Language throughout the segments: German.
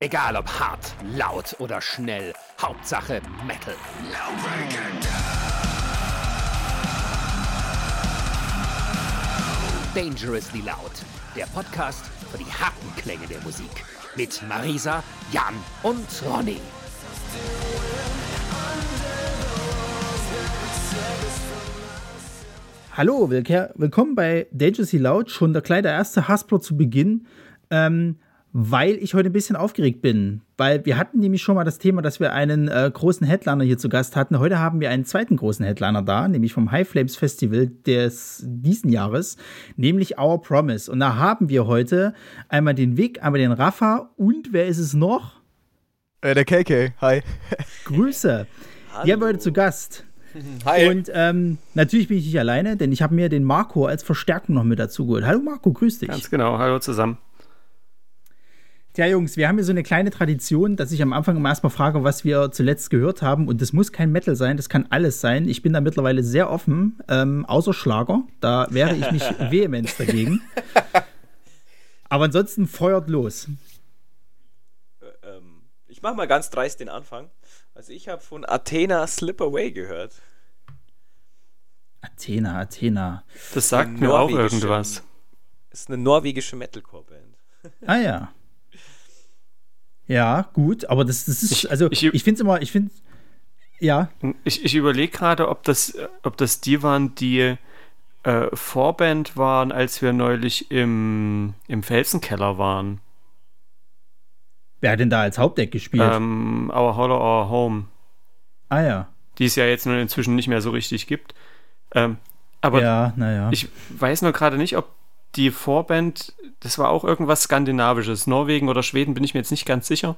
Egal ob hart, laut oder schnell, Hauptsache Metal. Dangerously Loud, der Podcast für die harten Klänge der Musik. Mit Marisa, Jan und Ronny. Hallo, willkommen bei Dangerously Loud. Schon der kleine erste Hasplot zu Beginn, ähm, weil ich heute ein bisschen aufgeregt bin. Weil wir hatten nämlich schon mal das Thema, dass wir einen äh, großen Headliner hier zu Gast hatten. Heute haben wir einen zweiten großen Headliner da, nämlich vom High Flames Festival des diesen Jahres, nämlich Our Promise. Und da haben wir heute einmal den Vic, einmal den Rafa und wer ist es noch? Äh, der KK, hi. Grüße. Die haben wir heute zu Gast. Hi. Und ähm, natürlich bin ich nicht alleine, denn ich habe mir den Marco als Verstärkung noch mit dazu geholt. Hallo Marco, grüß dich. Ganz genau, hallo zusammen. Tja, Jungs, wir haben hier so eine kleine Tradition, dass ich am Anfang immer erstmal frage, was wir zuletzt gehört haben. Und das muss kein Metal sein, das kann alles sein. Ich bin da mittlerweile sehr offen, ähm, außer Schlager. Da wäre ich nicht vehement dagegen. Aber ansonsten feuert los. ähm, ich mache mal ganz dreist den Anfang. Also ich habe von Athena Slip Away gehört. Athena, Athena. Das sagt Eine mir auch irgendwas. Ist eine norwegische Metalcore-Band. Ah ja. Ja, gut, aber das, das ist, Ich- also ich- ich, finde es immer, ich finde, ja, Ich, ich überlege gerade, ob das, ob das die waren, die äh, Vorband waren, als wir neulich im, im Felsenkeller waren. wer hat denn da als Hauptdeck gespielt? Ähm, Our Hollow, Our Home. ah ja. Die es ja jetzt nun inzwischen nicht mehr so richtig gibt. Ähm, aber ja, naja. ich weiß nur gerade nicht, ob die Vorband, das war auch irgendwas Skandinavisches. Norwegen oder Schweden, bin ich mir jetzt nicht ganz sicher.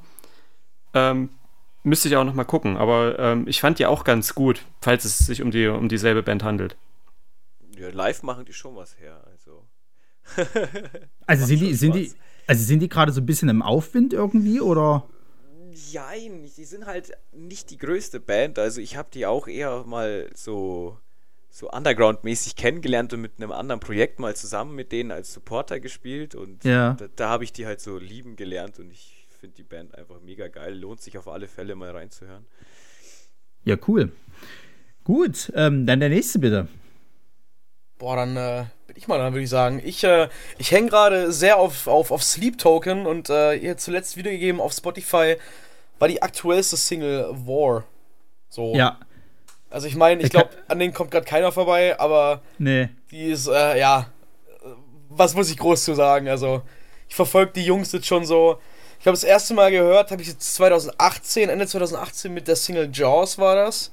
Ähm, müsste ich auch noch mal gucken. Aber ähm, ich fand die auch ganz gut, falls es sich um, die, um dieselbe Band handelt. Ja, live machen die schon was her. Also. Also sind die, sind die, also sind die gerade so ein bisschen im Aufwind irgendwie oder? Jein, die sind halt nicht die größte Band. Also ich habe die auch eher mal so, so Underground-mäßig kennengelernt und mit einem anderen Projekt mal zusammen mit denen als Supporter gespielt. Und Ja. da, da habe ich die halt so lieben gelernt und ich finde die Band einfach mega geil. Lohnt sich auf alle Fälle mal reinzuhören. Ja, cool. Gut, ähm, dann der nächste bitte. Boah, dann äh, bin ich mal dran, würde ich sagen. Ich, äh, ich hänge gerade sehr auf, auf, auf Sleep Token und äh, ihr zuletzt wiedergegeben auf Spotify war die aktuellste Single War. So. Ja, Also ich meine, ich glaube, an denen kommt gerade keiner vorbei, aber nee. die ist, äh, ja, was muss ich groß zu sagen? Also, ich verfolge die Jungs jetzt schon so. Ich glaube, das erste Mal gehört habe ich jetzt 2018, Ende 2018 mit der Single Jaws war das.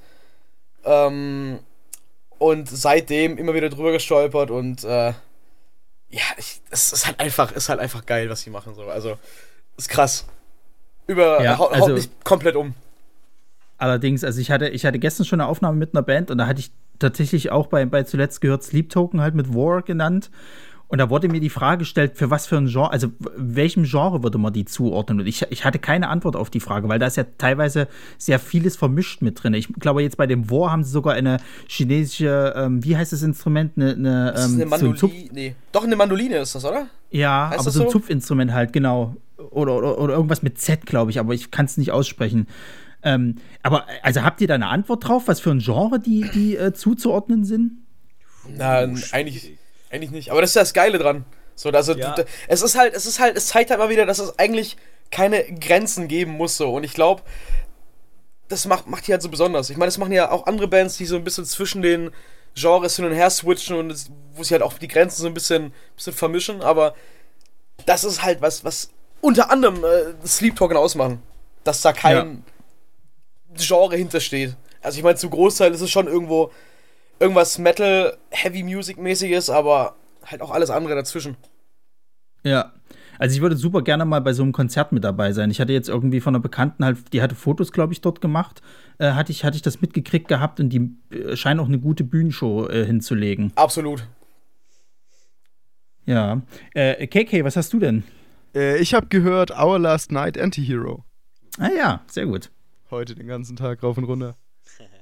Ähm, und seitdem immer wieder drüber gestolpert und äh, ja, ich, es ist halt einfach, ist halt einfach geil, was sie machen. So. Also, ist krass. Über, Ja, haut, also- haut mich komplett um. Allerdings, also ich hatte, ich hatte gestern schon eine Aufnahme mit einer Band und da hatte ich tatsächlich auch bei, bei zuletzt gehört Sleep Token halt mit War genannt. Und da wurde mir die Frage gestellt, für was für ein Genre, also welchem Genre würde man die zuordnen? Und ich, ich hatte keine Antwort auf die Frage, weil da ist ja teilweise sehr vieles vermischt mit drin. Ich glaube, jetzt bei dem War haben sie sogar eine chinesische, ähm, wie heißt das Instrument? Eine, eine, Das ist ähm, eine so ein Mandoline. Nee. Doch, eine Mandoline ist das, oder? Ja, Heißt aber so ein so? Zupfinstrument halt, genau. Oder, oder, oder irgendwas mit Z, glaube ich, aber ich kann es nicht aussprechen. Ähm, aber also habt ihr da eine Antwort drauf, was für ein Genre die, die äh, zuzuordnen sind? Na, eigentlich, eigentlich nicht. Aber das ist ja das Geile dran. So, also, Ja. d- es ist halt, es ist halt, es zeigt halt mal wieder, dass es eigentlich keine Grenzen geben muss so. Und ich glaube, das macht, macht die halt so besonders. Ich meine, das machen ja auch andere Bands, die so ein bisschen zwischen den Genres hin und her switchen und es, wo sie halt auch die Grenzen so ein bisschen, bisschen vermischen. Aber das ist halt was, was unter anderem äh, Sleep Talking ausmachen. Dass da kein Genre hintersteht. Also ich meine, zum Großteil ist es schon irgendwo irgendwas Metal, Heavy Music mäßiges, aber halt auch alles andere dazwischen. Ja. Also ich würde super gerne mal bei so einem Konzert mit dabei sein. Ich hatte jetzt irgendwie von einer Bekannten halt, die hatte Fotos, glaube ich, dort gemacht, äh, hatte, ich, hatte ich das mitgekriegt gehabt und die äh, scheinen auch eine gute Bühnenshow äh, hinzulegen. Absolut. Ja. Äh, KK, was hast du denn? Äh, ich habe gehört Our Last Night Anti-Hero. Ah ja, sehr gut. Heute den ganzen Tag rauf und runter.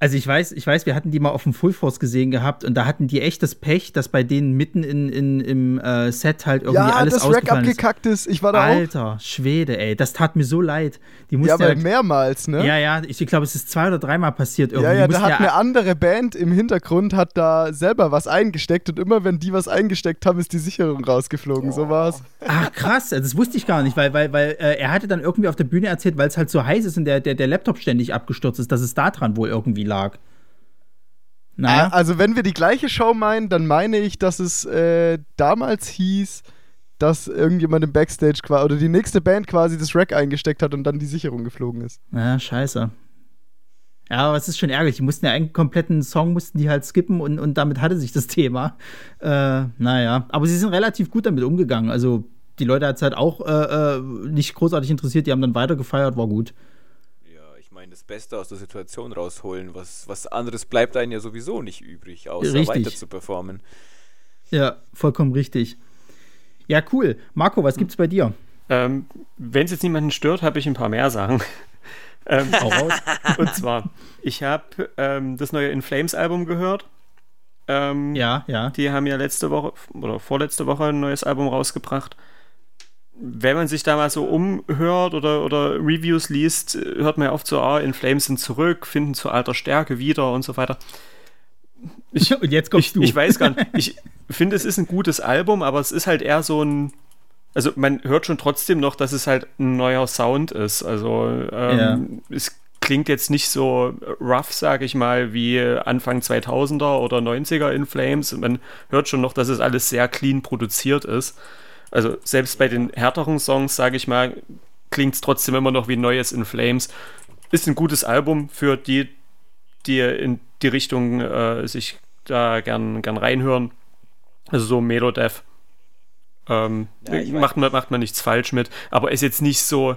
Also ich weiß, ich weiß, wir hatten die mal auf dem Full Force gesehen gehabt und da hatten die echt das Pech, dass bei denen mitten in, in, im äh, Set halt irgendwie ja, alles das Rack ist. abgekackt ist. Ich war da auch. Alter, Schwede, ey, das tat mir so leid. Die Ja, mussten aber ja, mehrmals, ne? ja, ja, ich glaube, es ist zwei oder dreimal passiert irgendwie. Ja, ja, da hat eine andere Band im Hintergrund hat da selber was eingesteckt und immer wenn die was eingesteckt haben, ist die Sicherung rausgeflogen. So war's. Ach krass, das wusste ich gar nicht, weil, weil, weil äh, er hatte dann irgendwie auf der Bühne erzählt, weil es halt so heiß ist und der, der, der Laptop ständig abgestürzt ist, dass es da dran wohl irgendwie lag. Naja, Also wenn wir die gleiche Show meinen, dann meine ich, dass es äh, damals hieß, dass irgendjemand im Backstage quasi oder die nächste Band quasi das Rack eingesteckt hat und dann die Sicherung geflogen ist. ja, scheiße. Ja, aber es ist schon ärgerlich. Die mussten ja einen kompletten Song mussten die halt skippen und, und damit hatte sich das Thema. Äh, naja, aber sie sind relativ gut damit umgegangen. Also die Leute hat es halt auch äh, äh, nicht großartig interessiert. Die haben dann weiter gefeiert, war gut. Ja, ich meine, das Beste aus der Situation rausholen. Was, was anderes bleibt einem ja sowieso nicht übrig, außer Richtig. weiter zu performen. Ja, vollkommen richtig. Ja, cool. Marco, was gibt's bei dir? Ähm, Wenn es jetzt niemanden stört, habe ich ein paar mehr Sachen. ähm, und zwar, ich habe ähm, das neue In Flames Album gehört. Ähm, Ja, ja. Die haben ja letzte Woche oder vorletzte Woche ein neues Album rausgebracht. Wenn man sich da mal so umhört oder, oder Reviews liest, hört man ja oft so, ah, In Flames sind zurück, finden zu alter Stärke wieder und so weiter. und jetzt kommst Ich, du. ich weiß gar nicht. Ich finde, es ist ein gutes Album, aber es ist halt eher so ein. Also man hört schon trotzdem noch, dass es halt ein neuer Sound ist. Also ähm, es klingt jetzt nicht so rough, sage ich mal, wie Anfang 2000er oder 90er in Flames. Man hört schon noch, dass es alles sehr clean produziert ist. Also selbst bei den härteren Songs, sage ich mal, klingt es trotzdem immer noch wie neues in Flames. Ist ein gutes Album für die, die in die Richtung äh, sich da gern, gern reinhören. Also so Melodeath. Ähm, Ja, macht, man, macht man nichts falsch mit, aber ist jetzt nicht so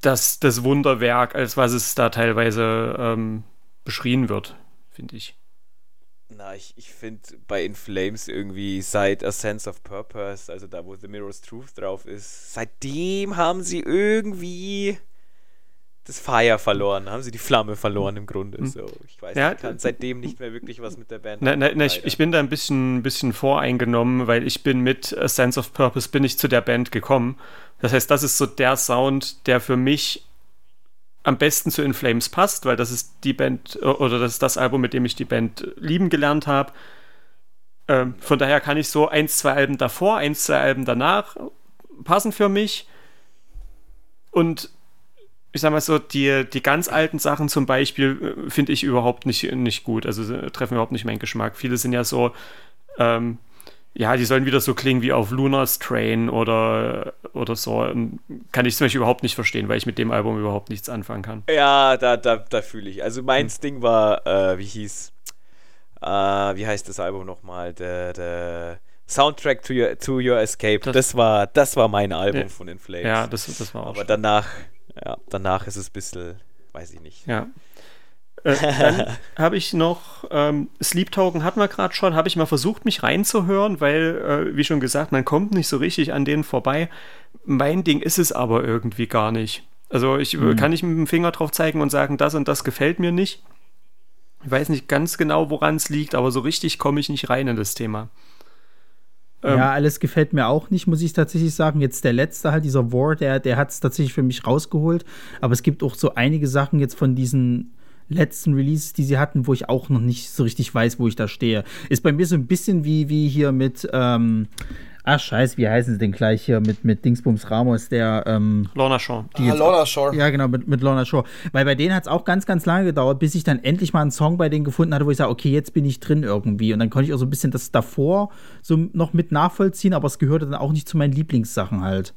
das, das Wunderwerk, als was es da teilweise ähm, beschrien wird, finde ich. Na, ich, ich finde bei In Flames irgendwie seit A Sense of Purpose, also da, wo The Mirror's Truth drauf ist, seitdem haben sie irgendwie das Fire verloren, haben sie die Flamme verloren im Grunde. So, ich weiß Ja, ich kann seitdem nicht mehr wirklich was mit der Band Na, na, na, ich, ich bin da ein bisschen, bisschen voreingenommen, weil ich bin mit A Sense of Purpose bin ich zu der Band gekommen. Das heißt, das ist so der Sound, der für mich am besten zu In Flames passt, weil das ist die Band oder das ist das Album, mit dem ich die Band lieben gelernt habe. Ähm, von daher kann ich so eins, zwei Alben davor, eins, zwei Alben danach passen für mich. Und ich sag mal so, die, die ganz alten Sachen zum Beispiel äh, finde ich überhaupt nicht, nicht gut. Also äh, treffen überhaupt nicht meinen Geschmack. Viele sind ja so, ähm, ja, die sollen wieder so klingen wie auf Lunar Train oder, oder so. Und Kann ich zum Beispiel überhaupt nicht verstehen, weil ich mit dem Album überhaupt nichts anfangen kann. Ja, da, da, da fühle ich. Also meins Ding war, äh, wie hieß, äh, wie heißt das Album nochmal? Der, der Soundtrack to Your, to Your Escape. Das, Das- war, das war mein Album Ja. von In Flames. Ja, das, das war auch Aber danach, ja, danach ist es ein bisschen, weiß ich nicht. Ja. Äh, dann habe ich noch ähm, Sleep Token hatten wir gerade schon, habe ich mal versucht, mich reinzuhören, weil, äh, wie schon gesagt, man kommt nicht so richtig an denen vorbei. Mein Ding ist es aber irgendwie gar nicht. Also ich äh, kann nicht mit dem Finger drauf zeigen und sagen, das und das gefällt mir nicht. Ich weiß nicht ganz genau, woran es liegt, aber so richtig komme ich nicht rein in das Thema. Ähm, ja, alles gefällt mir auch nicht, muss ich tatsächlich sagen. Jetzt der letzte halt, dieser War, der, der hat es tatsächlich für mich rausgeholt. Aber es gibt auch so einige Sachen jetzt von diesen letzten Releases, die sie hatten, wo ich auch noch nicht so richtig weiß, wo ich da stehe. Ist bei mir so ein bisschen wie, wie hier mit, ähm, ach scheiße, wie heißen sie denn gleich hier mit, mit Dingsbums Ramos, der, ähm, Lorna Shaw. die Ah, Lorna Shore. ja, genau, mit, mit Lorna Shore. Weil bei denen hat es auch ganz, ganz lange gedauert, bis ich dann endlich mal einen Song bei denen gefunden hatte, wo ich sage, okay, jetzt bin ich drin irgendwie. Und dann konnte ich auch so ein bisschen das davor so noch mit nachvollziehen, aber es gehörte dann auch nicht zu meinen Lieblingssachen halt.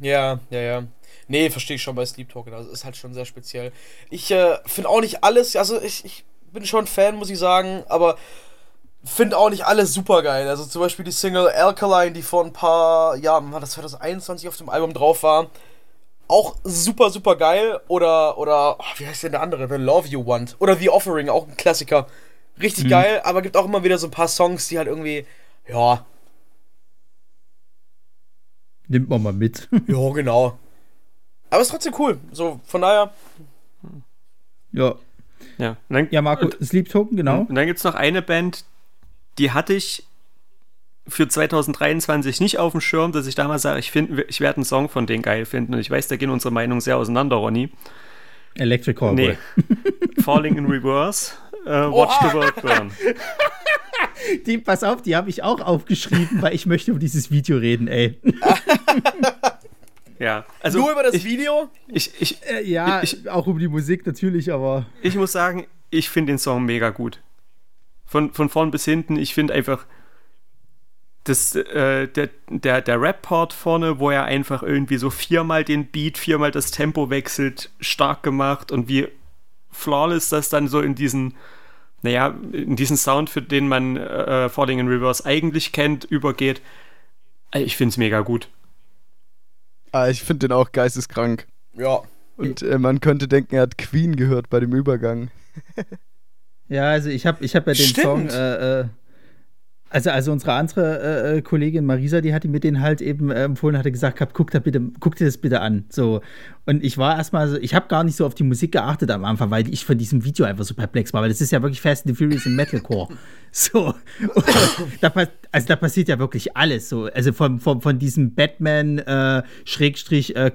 Ja, ja, ja. Nee, verstehe ich schon bei Sleep Talking. Also ist halt schon sehr speziell. Ich äh, finde auch nicht alles, also ich, ich bin schon Fan, muss ich sagen, aber finde auch nicht alles super geil. Also zum Beispiel die Single Alkaline, die vor ein paar Jahren, war das 2021 auf dem Album drauf war. Auch super, super geil. Oder, oder, oh, wie heißt denn der andere? The Love You Want. Oder The Offering, auch ein Klassiker. Richtig geil, aber gibt auch immer wieder so ein paar Songs, die halt irgendwie, ja, Nimmt man mal mit. ja, genau. Aber ist trotzdem cool. So, von daher, ja. Ja, dann, Ja, Marco, Sleep Token, genau. Und dann gibt es noch eine Band, die hatte ich für 2023 nicht auf dem Schirm, dass ich damals sage, ich, find, ich werde einen Song von denen geil finden. Und ich weiß, da gehen unsere Meinungen sehr auseinander, Ronny. Electric Callboy. Nee. Falling in Reverse, äh, Watch the World Burn. Die, pass auf, die habe ich auch aufgeschrieben, weil ich möchte über dieses Video reden, ey. Ja, also Nur über das ich, Video? Ich, ich, Äh, ja, Ich- auch über die Musik natürlich, aber ich muss sagen, ich finde den Song mega gut. Von, von vorn bis hinten, ich finde einfach das, äh, der, der, der Rap-Part vorne, wo er einfach irgendwie so viermal den Beat, viermal das Tempo wechselt, stark gemacht und wie flawless das dann so in diesen, naja, in diesen Sound, für den man äh, Falling in Reverse eigentlich kennt, übergeht. Äh, Ich finde es mega gut. Ah, ich finde den auch geisteskrank. Ja. Und äh, man könnte denken, er hat Queen gehört bei dem Übergang. ja, also ich habe ich hab ja den Stimmt. Song, äh, äh, also, also unsere andere äh, äh, Kollegin Marisa, die hatte mir den halt eben äh, empfohlen, hatte gesagt, gehabt, guck, da bitte, guck dir das bitte an. So. Und ich war erstmal so, ich habe gar nicht so auf die Musik geachtet am Anfang, weil ich von diesem Video einfach so perplex war, weil das ist ja wirklich Fast and the Furious im Metalcore. So. Da, also da passiert ja wirklich alles. So. Also von, von, von diesem Batman äh, äh,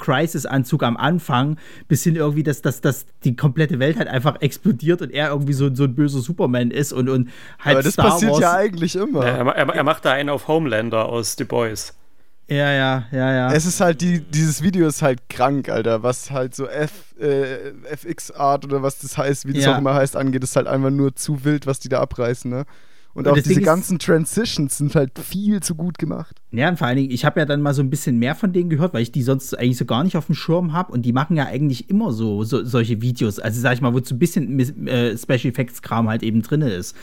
am Anfang bis hin irgendwie, dass, dass, dass die komplette Welt halt einfach explodiert und er irgendwie so, so ein böser Superman ist und, und halt Aber das Star passiert Wars. ja eigentlich immer. Er, er, er macht da einen auf Homelander aus The Boys. Ja, ja, ja, ja. Es ist halt, die, dieses Video ist halt krank, Alter. Was halt so F, äh, FX-Art oder was das heißt, wie das Ja. auch immer heißt, angeht, ist halt einfach nur zu wild, was die da abreißen, ne? Und, Und auch diese Ding ist- ganzen Transitions sind halt viel zu gut gemacht. Ja, und vor allen Dingen, ich habe ja dann mal so ein bisschen mehr von denen gehört, weil ich die sonst eigentlich so gar nicht auf dem Schirm habe. Und die machen ja eigentlich immer so, so solche Videos. Also sag ich mal, wo so ein bisschen äh, Special Effects Kram halt eben drin ist.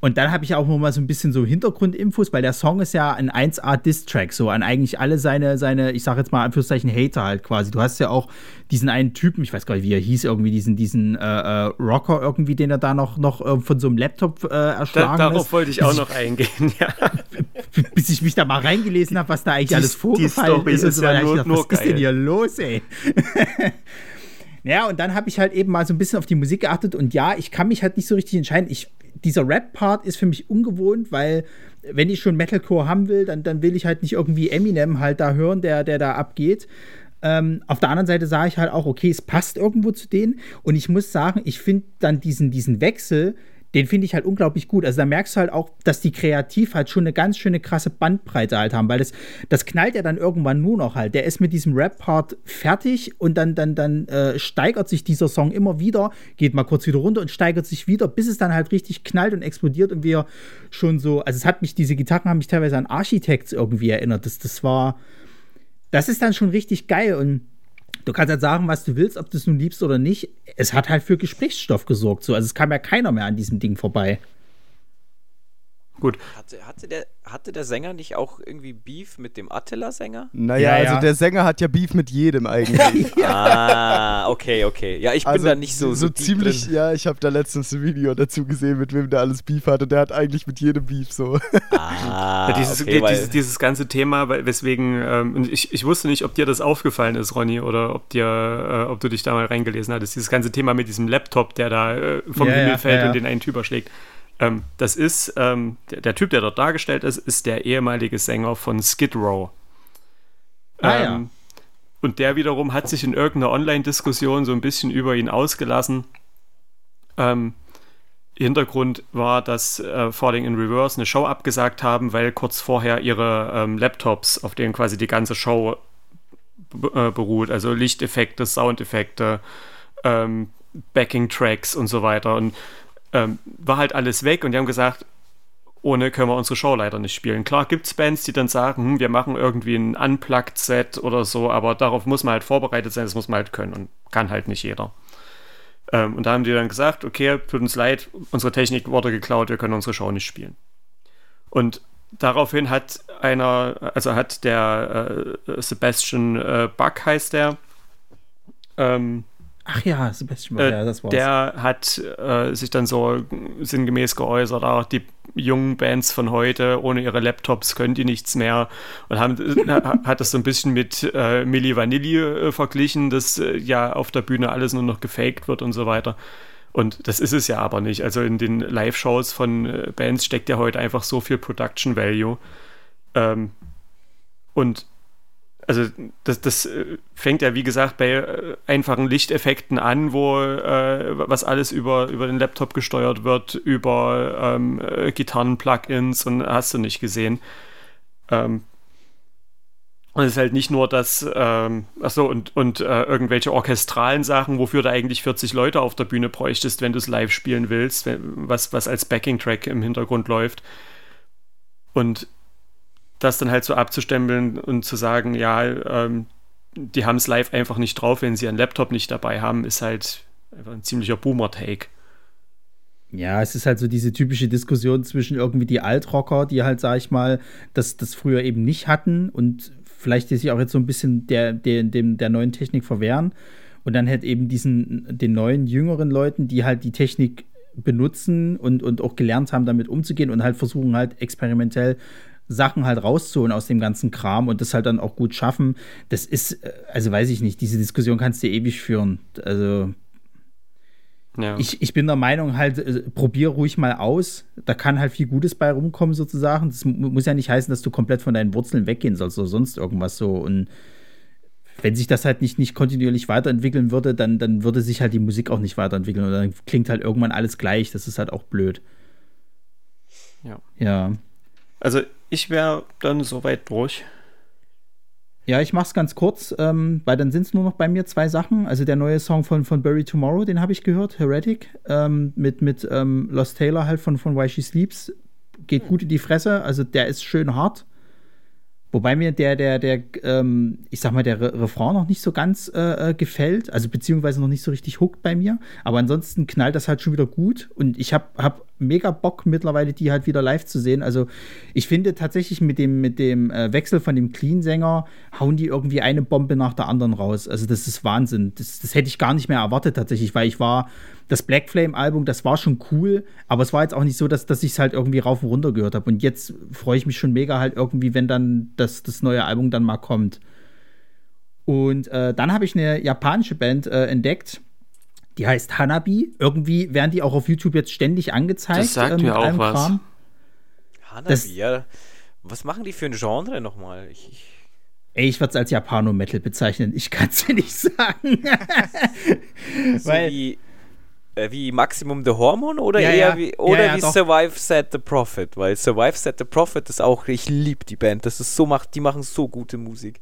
Und dann habe ich auch noch mal so ein bisschen so Hintergrundinfos, weil der Song ist ja ein 1A Diss-Track, so an eigentlich alle seine, seine, ich sage jetzt mal Anführungszeichen Hater halt quasi. Du hast ja auch diesen einen Typen, ich weiß gar nicht, wie er hieß, irgendwie diesen, diesen äh, äh, Rocker irgendwie, den er da noch, noch äh, von so einem Laptop äh, Da, erschlagen darauf ist. wollte ich auch noch eingehen, ja. bis ich mich da mal reingelesen habe, was da eigentlich Die- alles vorgefallen Story ist. und ist so ja nur- dachte, was ist denn geil. hier los, ey? ja, und dann habe ich halt eben mal so ein bisschen auf die Musik geachtet und ja, ich kann mich halt nicht so richtig entscheiden. Ich, dieser Rap-Part ist für mich ungewohnt, weil wenn ich schon Metalcore haben will, dann, dann will ich halt nicht irgendwie Eminem halt da hören, der, der da abgeht. Ähm, auf der anderen Seite sage ich halt auch, okay, es passt irgendwo zu denen. Und ich muss sagen, ich finde dann diesen, diesen Wechsel, den finde ich halt unglaublich gut. Also da merkst du halt auch, dass die kreativ halt schon eine ganz schöne krasse Bandbreite halt haben, weil das, das knallt ja dann irgendwann nur noch halt. Der ist mit diesem Rap-Part fertig und dann, dann, dann äh, steigert sich dieser Song immer wieder, geht mal kurz wieder runter und steigert sich wieder, bis es dann halt richtig knallt und explodiert und wir schon so, also es hat mich, diese Gitarren haben mich teilweise an Architects irgendwie erinnert. Das, das war, das ist dann schon richtig geil und du kannst halt sagen, was du willst, ob du es nun liebst oder nicht. Es hat halt für Gesprächsstoff gesorgt. So. Also es kam ja keiner mehr an diesem Ding vorbei. Gut. Hatte, hatte, der, hatte der Sänger nicht auch irgendwie Beef mit dem Attila-Sänger? Naja, Ja, ja. also der Sänger hat ja Beef mit jedem eigentlich. Ah, okay, okay. Ja, ich bin also da nicht so, so, so ziemlich, drin. ja, ich habe da letztens ein Video dazu gesehen, mit wem der alles Beef hat und der hat eigentlich mit jedem Beef so. Ah, Ja, dieses, okay, dieses, dieses ganze Thema, weil- weswegen, ähm, ich, ich wusste nicht, ob dir das aufgefallen ist, Ronny, oder ob dir, äh, ob du dich da mal reingelesen hattest, dieses ganze Thema mit diesem Laptop, der da äh, vom Ja, Himmel ja, fällt ja, ja. und den einen Typ erschlägt. Ähm, das ist, ähm, der, der Typ, der dort dargestellt ist, ist der ehemalige Sänger von Skid Row. Ah, ja. Ähm, Und der wiederum hat sich in irgendeiner Online-Diskussion so ein bisschen über ihn ausgelassen. Ähm, Hintergrund war, dass äh, Falling in Reverse eine Show abgesagt haben, weil kurz vorher ihre ähm, Laptops, auf denen quasi die ganze Show äh, beruht, also Lichteffekte, Soundeffekte, ähm, Backing-Tracks und so weiter. Und ähm, war halt alles weg und die haben gesagt, ohne können wir unsere Show leider nicht spielen. Klar gibt es Bands, die dann sagen, hm, wir machen irgendwie ein Unplugged-Set oder so, aber darauf muss man halt vorbereitet sein, das muss man halt können und kann halt nicht jeder. Ähm, und da haben die dann gesagt, okay, tut uns leid, unsere Technik wurde geklaut, wir können unsere Show nicht spielen. Und daraufhin hat einer, also hat der äh, Sebastian äh, Buck heißt der, ähm, Ach ja, Sebastian Bach, äh, ja, das war's. der hat äh, sich dann so sinngemäß geäußert, auch die jungen Bands von heute, ohne ihre Laptops können die nichts mehr und haben, äh, hat das so ein bisschen mit äh, Milli Vanilli äh, verglichen, dass äh, ja auf der Bühne alles nur noch gefaked wird und so weiter. Und das ist es ja aber nicht. Also in den Live-Shows von Bands steckt ja heute einfach so viel Production Value. Ähm, und also das, das äh, fängt ja wie gesagt bei äh, einfachen Lichteffekten an, wo äh, was alles über, über den Laptop gesteuert wird, über ähm, äh, Gitarren-Plugins und hast du nicht gesehen. Ähm, und es ist halt nicht nur das, ähm, achso, und, und äh, irgendwelche orchestralen Sachen, wofür du eigentlich 40 Leute auf der Bühne bräuchtest, wenn du es live spielen willst, was, was als Backing-Track im Hintergrund läuft. Und das dann halt so abzustempeln und zu sagen, ja, ähm, die haben es live einfach nicht drauf, wenn sie einen Laptop nicht dabei haben, ist halt einfach ein ziemlicher Boomer-Take. Ja, es ist halt so diese typische Diskussion zwischen irgendwie die Altrocker, die halt, sag ich mal, das, das früher eben nicht hatten und vielleicht sich auch jetzt so ein bisschen der, der, dem, der neuen Technik verwehren. Und dann halt eben diesen, den neuen, jüngeren Leuten, die halt die Technik benutzen und, und auch gelernt haben, damit umzugehen und halt versuchen halt experimentell Sachen halt rauszuholen aus dem ganzen Kram und das halt dann auch gut schaffen. Das ist, äh, also weiß ich nicht, diese Diskussion kannst du ewig führen. Also ja. ich, ich bin der Meinung, halt, äh, probier ruhig mal aus. Da kann halt viel Gutes bei rumkommen, sozusagen. Das muss ja nicht heißen, dass du komplett von deinen Wurzeln weggehen sollst oder sonst irgendwas so. Und wenn sich das halt nicht, nicht kontinuierlich weiterentwickeln würde, dann, dann würde sich halt die Musik auch nicht weiterentwickeln. Und dann klingt halt irgendwann alles gleich. Das ist halt auch blöd. Ja. Ja. Also ich wäre dann soweit durch. Ja, ich mach's ganz kurz, ähm, weil dann sind es nur noch bei mir zwei Sachen. Also der neue Song von, von Bury Tomorrow, den habe ich gehört, Heretic, ähm, mit, mit ähm, Lost Taylor halt von, von Why She Sleeps. Geht gut in die Fresse, also der ist schön hart. Wobei mir der, der, der, ähm, ich sag mal, der Re Refrain noch nicht so ganz äh, äh, gefällt, also beziehungsweise noch nicht so richtig hookt bei mir. Aber ansonsten knallt das halt schon wieder gut und ich hab, hab mega Bock mittlerweile, die halt wieder live zu sehen. Also ich finde tatsächlich mit dem, mit dem äh, Wechsel von dem Clean-Sänger hauen die irgendwie eine Bombe nach der anderen raus. Also das ist Wahnsinn. Das, das hätte ich gar nicht mehr erwartet tatsächlich, weil ich war das Black Flame-Album, das war schon cool, aber es war jetzt auch nicht so, dass, dass ich es halt irgendwie rauf und runter gehört habe. Und jetzt freue ich mich schon mega halt irgendwie, wenn dann das, das neue Album dann mal kommt. Und äh, dann habe ich eine japanische Band äh, entdeckt, die heißt Hanabi. Irgendwie werden die auch auf YouTube jetzt ständig angezeigt. Das sagt äh, mir auch was. Kram. Hanabi, das, ja. Was machen die für ein Genre nochmal? Ich, ich Ey, ich würde es als Japano-Metal bezeichnen. Ich kann es dir nicht sagen. so Weil, wie äh, wie Maximum the Hormone oder ja, eher ja. wie, oder ja, wie Survive Set the Prophet? Weil Survive Set the Prophet ist auch, ich liebe die Band. Das ist so macht, die machen so gute Musik.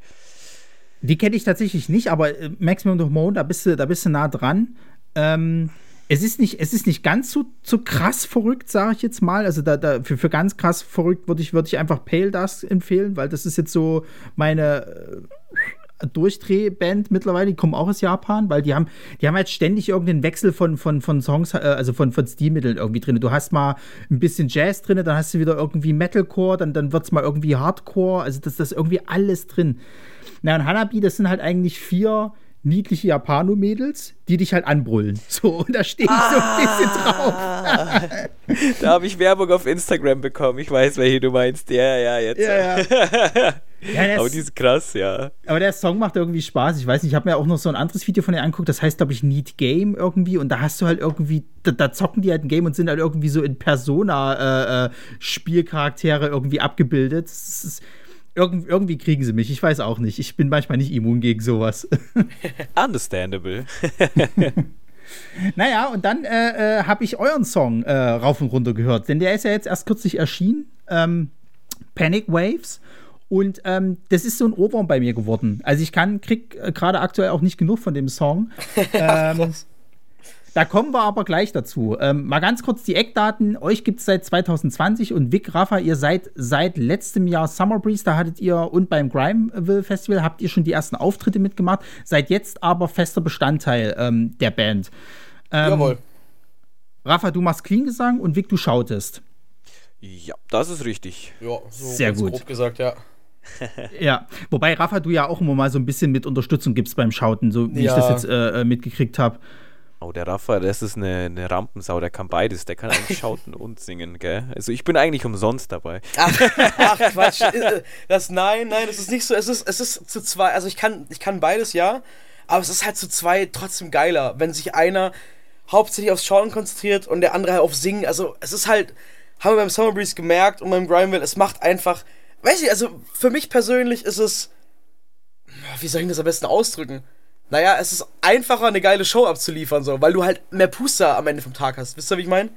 Die kenne ich tatsächlich nicht, aber äh, Maximum the Hormone, da bist du, da bist du nah dran. Ähm, es ist nicht, es ist nicht ganz so, so krass verrückt, sage ich jetzt mal. Also da, da für, für ganz krass verrückt würde ich, würd ich einfach Pale Dust empfehlen, weil das ist jetzt so meine äh, Durchdrehband mittlerweile, die kommen auch aus Japan, weil die haben, die haben halt ständig irgendeinen Wechsel von, von, von Songs, äh, also von, von Stilmitteln irgendwie drin. Du hast mal ein bisschen Jazz drin, dann hast du wieder irgendwie Metalcore, dann, dann wird es mal irgendwie Hardcore, also das, das ist irgendwie alles drin. Na, und Hanabi, das sind halt eigentlich vier niedliche Japano-Mädels, die dich halt anbrüllen. So, und da stehe ich ah, so ein bisschen drauf. da habe ich Werbung auf Instagram bekommen. Ich weiß, welche du meinst. Ja, ja, jetzt. Ja, ja. Ja, aber die ist krass, ja. Aber der Song macht irgendwie Spaß. Ich weiß nicht, ich habe mir auch noch so ein anderes Video von dir angeguckt, das heißt, glaube ich, Need Game irgendwie. Und da hast du halt irgendwie, da, da, zocken die halt ein Game und sind halt irgendwie so in Persona-Spielcharaktere äh, äh, irgendwie abgebildet. Ist, irgendwie, irgendwie kriegen sie mich. Ich weiß auch nicht. Ich bin manchmal nicht immun gegen sowas. Understandable. naja, und dann äh, äh, habe ich euren Song äh, rauf und runter gehört, denn der ist ja jetzt erst kürzlich erschienen. Ähm, Panic Waves. Und ähm, das ist so ein Ohrwurm bei mir geworden. Also ich kann, krieg äh, gerade aktuell auch nicht genug von dem Song. ähm, da kommen wir aber gleich dazu. Ähm, mal ganz kurz die Eckdaten. Euch gibt es seit 2020 und Vic Rafa, ihr seid seit letztem Jahr Summer Breeze, da hattet ihr und beim Grimeville Festival habt ihr schon die ersten Auftritte mitgemacht. Seid jetzt aber fester Bestandteil ähm, der Band. Ähm, Jawohl. Rafa, du machst Clean-Gesang und Vic, du schautest. Ja, das ist richtig. Ja, so Sehr gut. grob gesagt, ja. ja, wobei Rafa, du ja auch immer mal so ein bisschen mit Unterstützung gibst beim Schauten, so wie ja. ich das jetzt äh, äh, mitgekriegt habe. Oh, der Rafa, das ist eine, eine, Rampensau, der kann beides. Der kann eigentlich schauten und singen, gell? Also ich bin eigentlich umsonst dabei. Ach, ach Quatsch. Äh, das, nein, nein, das ist nicht so. Es ist, es ist zu zwei, also ich kann, ich kann beides, ja. Aber es ist halt zu zwei trotzdem geiler, wenn sich einer hauptsächlich aufs Schauen konzentriert und der andere halt auf Singen. Also es ist halt, haben wir beim Summer Breeze gemerkt und beim Grindville, es macht einfach, weiß ich, also für mich persönlich ist es, wie soll ich das am besten ausdrücken? Naja, es ist einfacher, eine geile Show abzuliefern, so, weil du halt mehr Puster am Ende vom Tag hast. Wisst ihr, wie ich meine?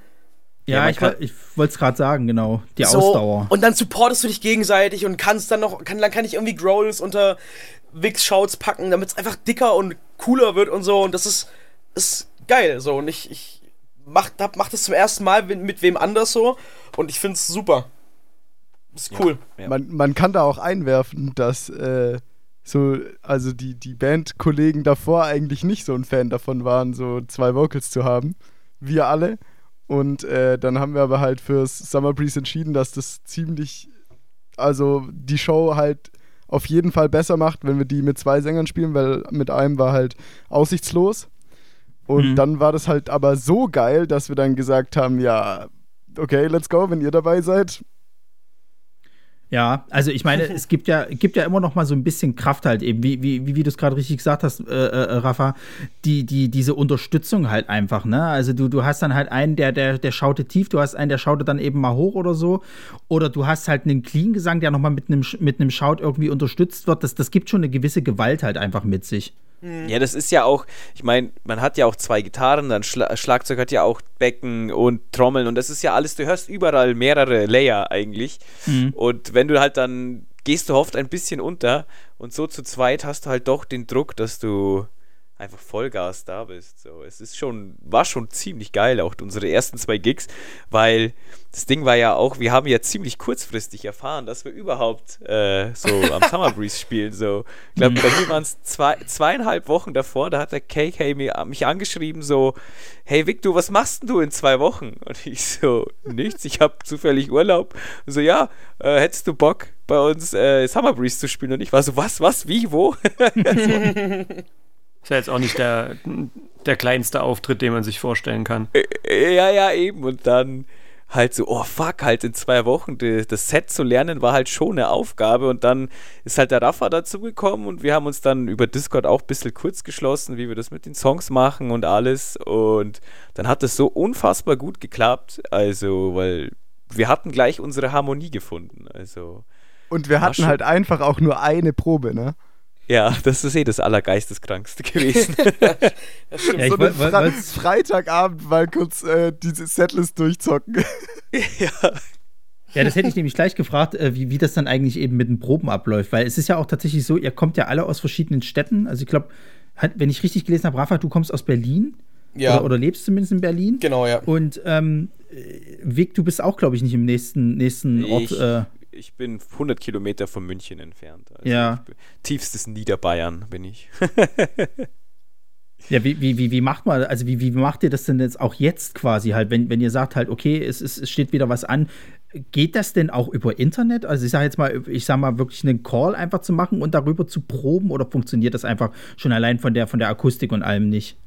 Ja, man ich, ich wollte es gerade sagen, genau. Die so, Ausdauer. Und dann supportest du dich gegenseitig und kannst dann noch, kann, dann kann ich irgendwie Growls unter Wix-Shouts packen, damit es einfach dicker und cooler wird und so. Und das ist, ist geil. So, und ich, ich mach, hab, mach das zum ersten Mal mit, mit wem anders so. Und ich find's super. Ist cool. Ja. Man, man kann da auch einwerfen, dass äh, so, also die, die Bandkollegen davor eigentlich nicht so ein Fan davon waren, so zwei Vocals zu haben. Wir alle. Und äh, dann haben wir aber halt fürs Summer Breeze entschieden, dass das ziemlich, also die Show halt auf jeden Fall besser macht, wenn wir die mit zwei Sängern spielen, weil mit einem war halt aussichtslos. Und Mhm. dann war das halt aber so geil, dass wir dann gesagt haben, ja, okay, let's go, wenn ihr dabei seid. Ja, also ich meine, es gibt ja, gibt ja immer noch mal so ein bisschen Kraft halt eben, wie, wie, wie, du es gerade richtig gesagt hast, äh, äh, Rafa, die, die, diese Unterstützung halt einfach, ne? Also du, du hast dann halt einen, der, der, der schaute tief, du hast einen, der schaute dann eben mal hoch oder so. Oder du hast halt einen Clean-Gesang, der nochmal mit einem, mit Shout irgendwie unterstützt wird. Das, das gibt schon eine gewisse Gewalt halt einfach mit sich. Ja, das ist ja auch, ich meine, man hat ja auch zwei Gitarren, dann Schla Schlagzeug hat ja auch Becken und Trommeln und das ist ja alles, du hörst überall mehrere Layer eigentlich. Und wenn du halt dann gehst du oft ein bisschen unter und so zu zweit hast du halt doch den Druck, dass du einfach Vollgas da bist. So, es ist schon, war schon ziemlich geil, auch unsere ersten zwei Gigs, weil das Ding war ja auch, wir haben ja ziemlich kurzfristig erfahren, dass wir überhaupt äh, so am Summer Breeze spielen. So, ich glaube, bei mir waren es zwei, zweieinhalb Wochen davor, da hat der KK mir, mich angeschrieben, so, hey Victor, was machst denn du in zwei Wochen? Und ich so, nichts, ich habe zufällig Urlaub. Und so, ja, äh, hättest du Bock, bei uns äh, Summer Breeze zu spielen? Und ich war so, was, was, wie, wo? Ist ja jetzt auch nicht der, der kleinste Auftritt, den man sich vorstellen kann. Ja, ja, eben. Und dann halt so, oh fuck, halt in zwei Wochen die, das Set zu lernen war halt schon eine Aufgabe. Und dann ist halt der Rafa dazugekommen und wir haben uns dann über Discord auch ein bisschen kurz geschlossen, wie wir das mit den Songs machen und alles. Und dann hat das so unfassbar gut geklappt. Also, weil wir hatten gleich unsere Harmonie gefunden. Also, Und wir hatten halt einfach auch nur eine Probe, ne? Ja, das ist eh das Allergeisteskrankste gewesen. Das stimmt. Ja, ich so woll- einen woll- Fre wollt's- Freitagabend mal kurz äh, diese Setlist durchzocken. ja. Ja, das hätte ich nämlich gleich gefragt, äh, wie, wie das dann eigentlich eben mit den Proben abläuft, weil es ist ja auch tatsächlich so, ihr kommt ja alle aus verschiedenen Städten. Also ich glaube, wenn ich richtig gelesen habe, Rafa, du kommst aus Berlin Ja. oder, oder lebst zumindest in Berlin. Genau, ja. Und ähm, äh, Vic, du bist auch, glaube ich, nicht im nächsten, nächsten Ort. Ich- Äh, Ich bin 100 Kilometer von München entfernt. Also Ja. bin, tiefstes Niederbayern bin ich. ja, wie, wie, wie, wie macht man, also wie, wie macht ihr das denn jetzt auch jetzt quasi halt, wenn, wenn ihr sagt halt, okay, es, es, es steht wieder was an, geht das denn auch über Internet? Also ich sage jetzt mal, ich sage mal, wirklich einen Call einfach zu machen und darüber zu proben oder funktioniert das einfach schon allein von der, von der Akustik und allem nicht?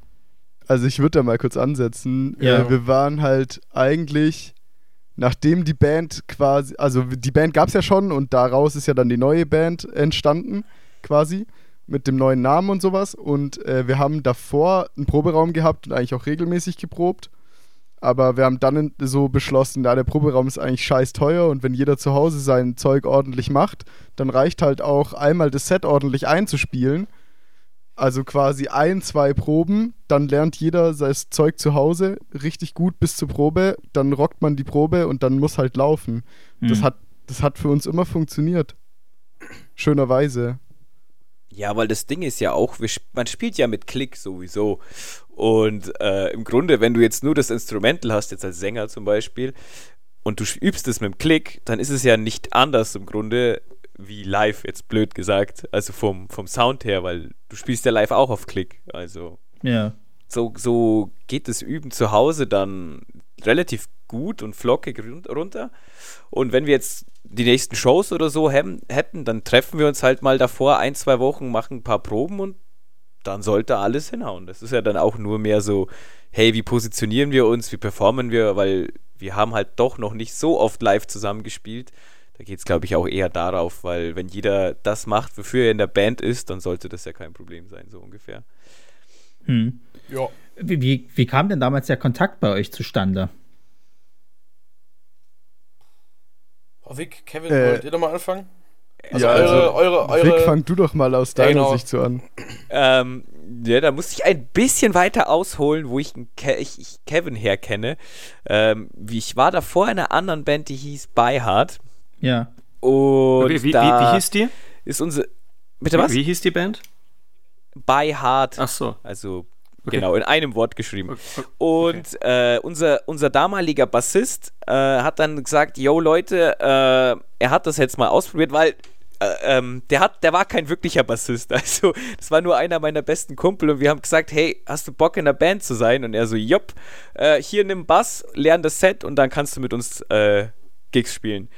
Also ich würde da mal kurz ansetzen. Ja. Äh, wir waren halt eigentlich, nachdem die Band quasi, also die Band gab es ja schon und daraus ist ja dann die neue Band entstanden, quasi, mit dem neuen Namen und sowas. Und äh, wir haben davor einen Proberaum gehabt und eigentlich auch regelmäßig geprobt. Aber wir haben dann so beschlossen, ja, der Proberaum ist eigentlich scheiß teuer und wenn jeder zu Hause sein Zeug ordentlich macht, dann reicht halt auch einmal das Set ordentlich einzuspielen. Also quasi ein, zwei Proben, dann lernt jeder sein Zeug zu Hause richtig gut bis zur Probe, dann rockt man die Probe und dann muss halt laufen. Das, Mhm. hat, das hat für uns immer funktioniert. Schönerweise. Ja, weil das Ding ist ja auch, man spielt ja mit Klick sowieso. Und äh, im Grunde, wenn du jetzt nur das Instrumental hast, jetzt als Sänger zum Beispiel, und du übst es mit dem Klick, dann ist es ja nicht anders im Grunde wie live, jetzt blöd gesagt. Also vom, vom Sound her, weil du spielst ja live auch auf Klick. Also Ja. so, so geht das Üben zu Hause dann relativ gut und flockig run- runter. Und wenn wir jetzt die nächsten Shows oder so hätten, dann treffen wir uns halt mal davor ein, zwei Wochen, machen ein paar Proben und dann sollte alles hinhauen. Das ist ja dann auch nur mehr so, hey, wie positionieren wir uns, wie performen wir, weil wir haben halt doch noch nicht so oft live zusammengespielt. Da geht es, glaube ich, auch eher darauf, weil wenn jeder das macht, wofür er in der Band ist, dann sollte das ja kein Problem sein, so ungefähr. Hm. Ja. Wie, wie, wie kam denn damals der Kontakt bei euch zustande? Oh, Vic, Kevin, Äh, wollt ihr doch mal anfangen? Also ja, eure, also, eure, eure, Vic, fang du doch mal aus deiner Genau. Sicht so an. Ähm, ja, da musste ich ein bisschen weiter ausholen, wo ich, Ke ich, ich Kevin herkenne. Ähm, wie ich war davor in einer anderen Band, die hieß By Hard. Ja. Und wie, wie, da wie hieß die? ist unsere. Bitte was? Wie, wie hieß die Band? By Hard. Ach so. Also Okay. genau, in einem Wort geschrieben. Okay. Und äh, unser, unser damaliger Bassist äh, hat dann gesagt, yo Leute, äh, er hat das jetzt mal ausprobiert, weil äh, ähm, der, hat, der war kein wirklicher Bassist. Also das war nur einer meiner besten Kumpel und wir haben gesagt, hey, hast du Bock in der Band zu sein? Und er so, jopp, äh, hier nimm Bass, lern das Set und dann kannst du mit uns äh, Gigs spielen.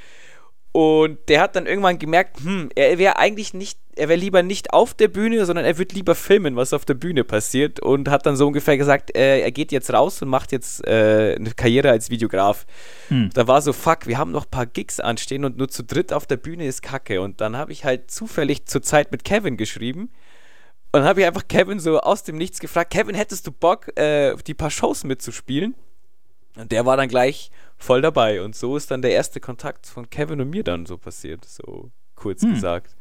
Und der hat dann irgendwann gemerkt, hm, er wäre eigentlich nicht, er wäre lieber nicht auf der Bühne, sondern er würde lieber filmen, was auf der Bühne passiert. Und hat dann so ungefähr gesagt, äh, er geht jetzt raus und macht jetzt äh, eine Karriere als Videograf. Hm. Da war so, fuck, wir haben noch ein paar Gigs anstehen und nur zu dritt auf der Bühne ist kacke. Und dann habe ich halt zufällig zur Zeit mit Kevin geschrieben. Und habe ich einfach Kevin so aus dem Nichts gefragt, Kevin, hättest du Bock, äh, die paar Shows mitzuspielen? Und der war dann gleich voll dabei. Und so ist dann der erste Kontakt von Kevin und mir dann so passiert, so kurz Hm. gesagt.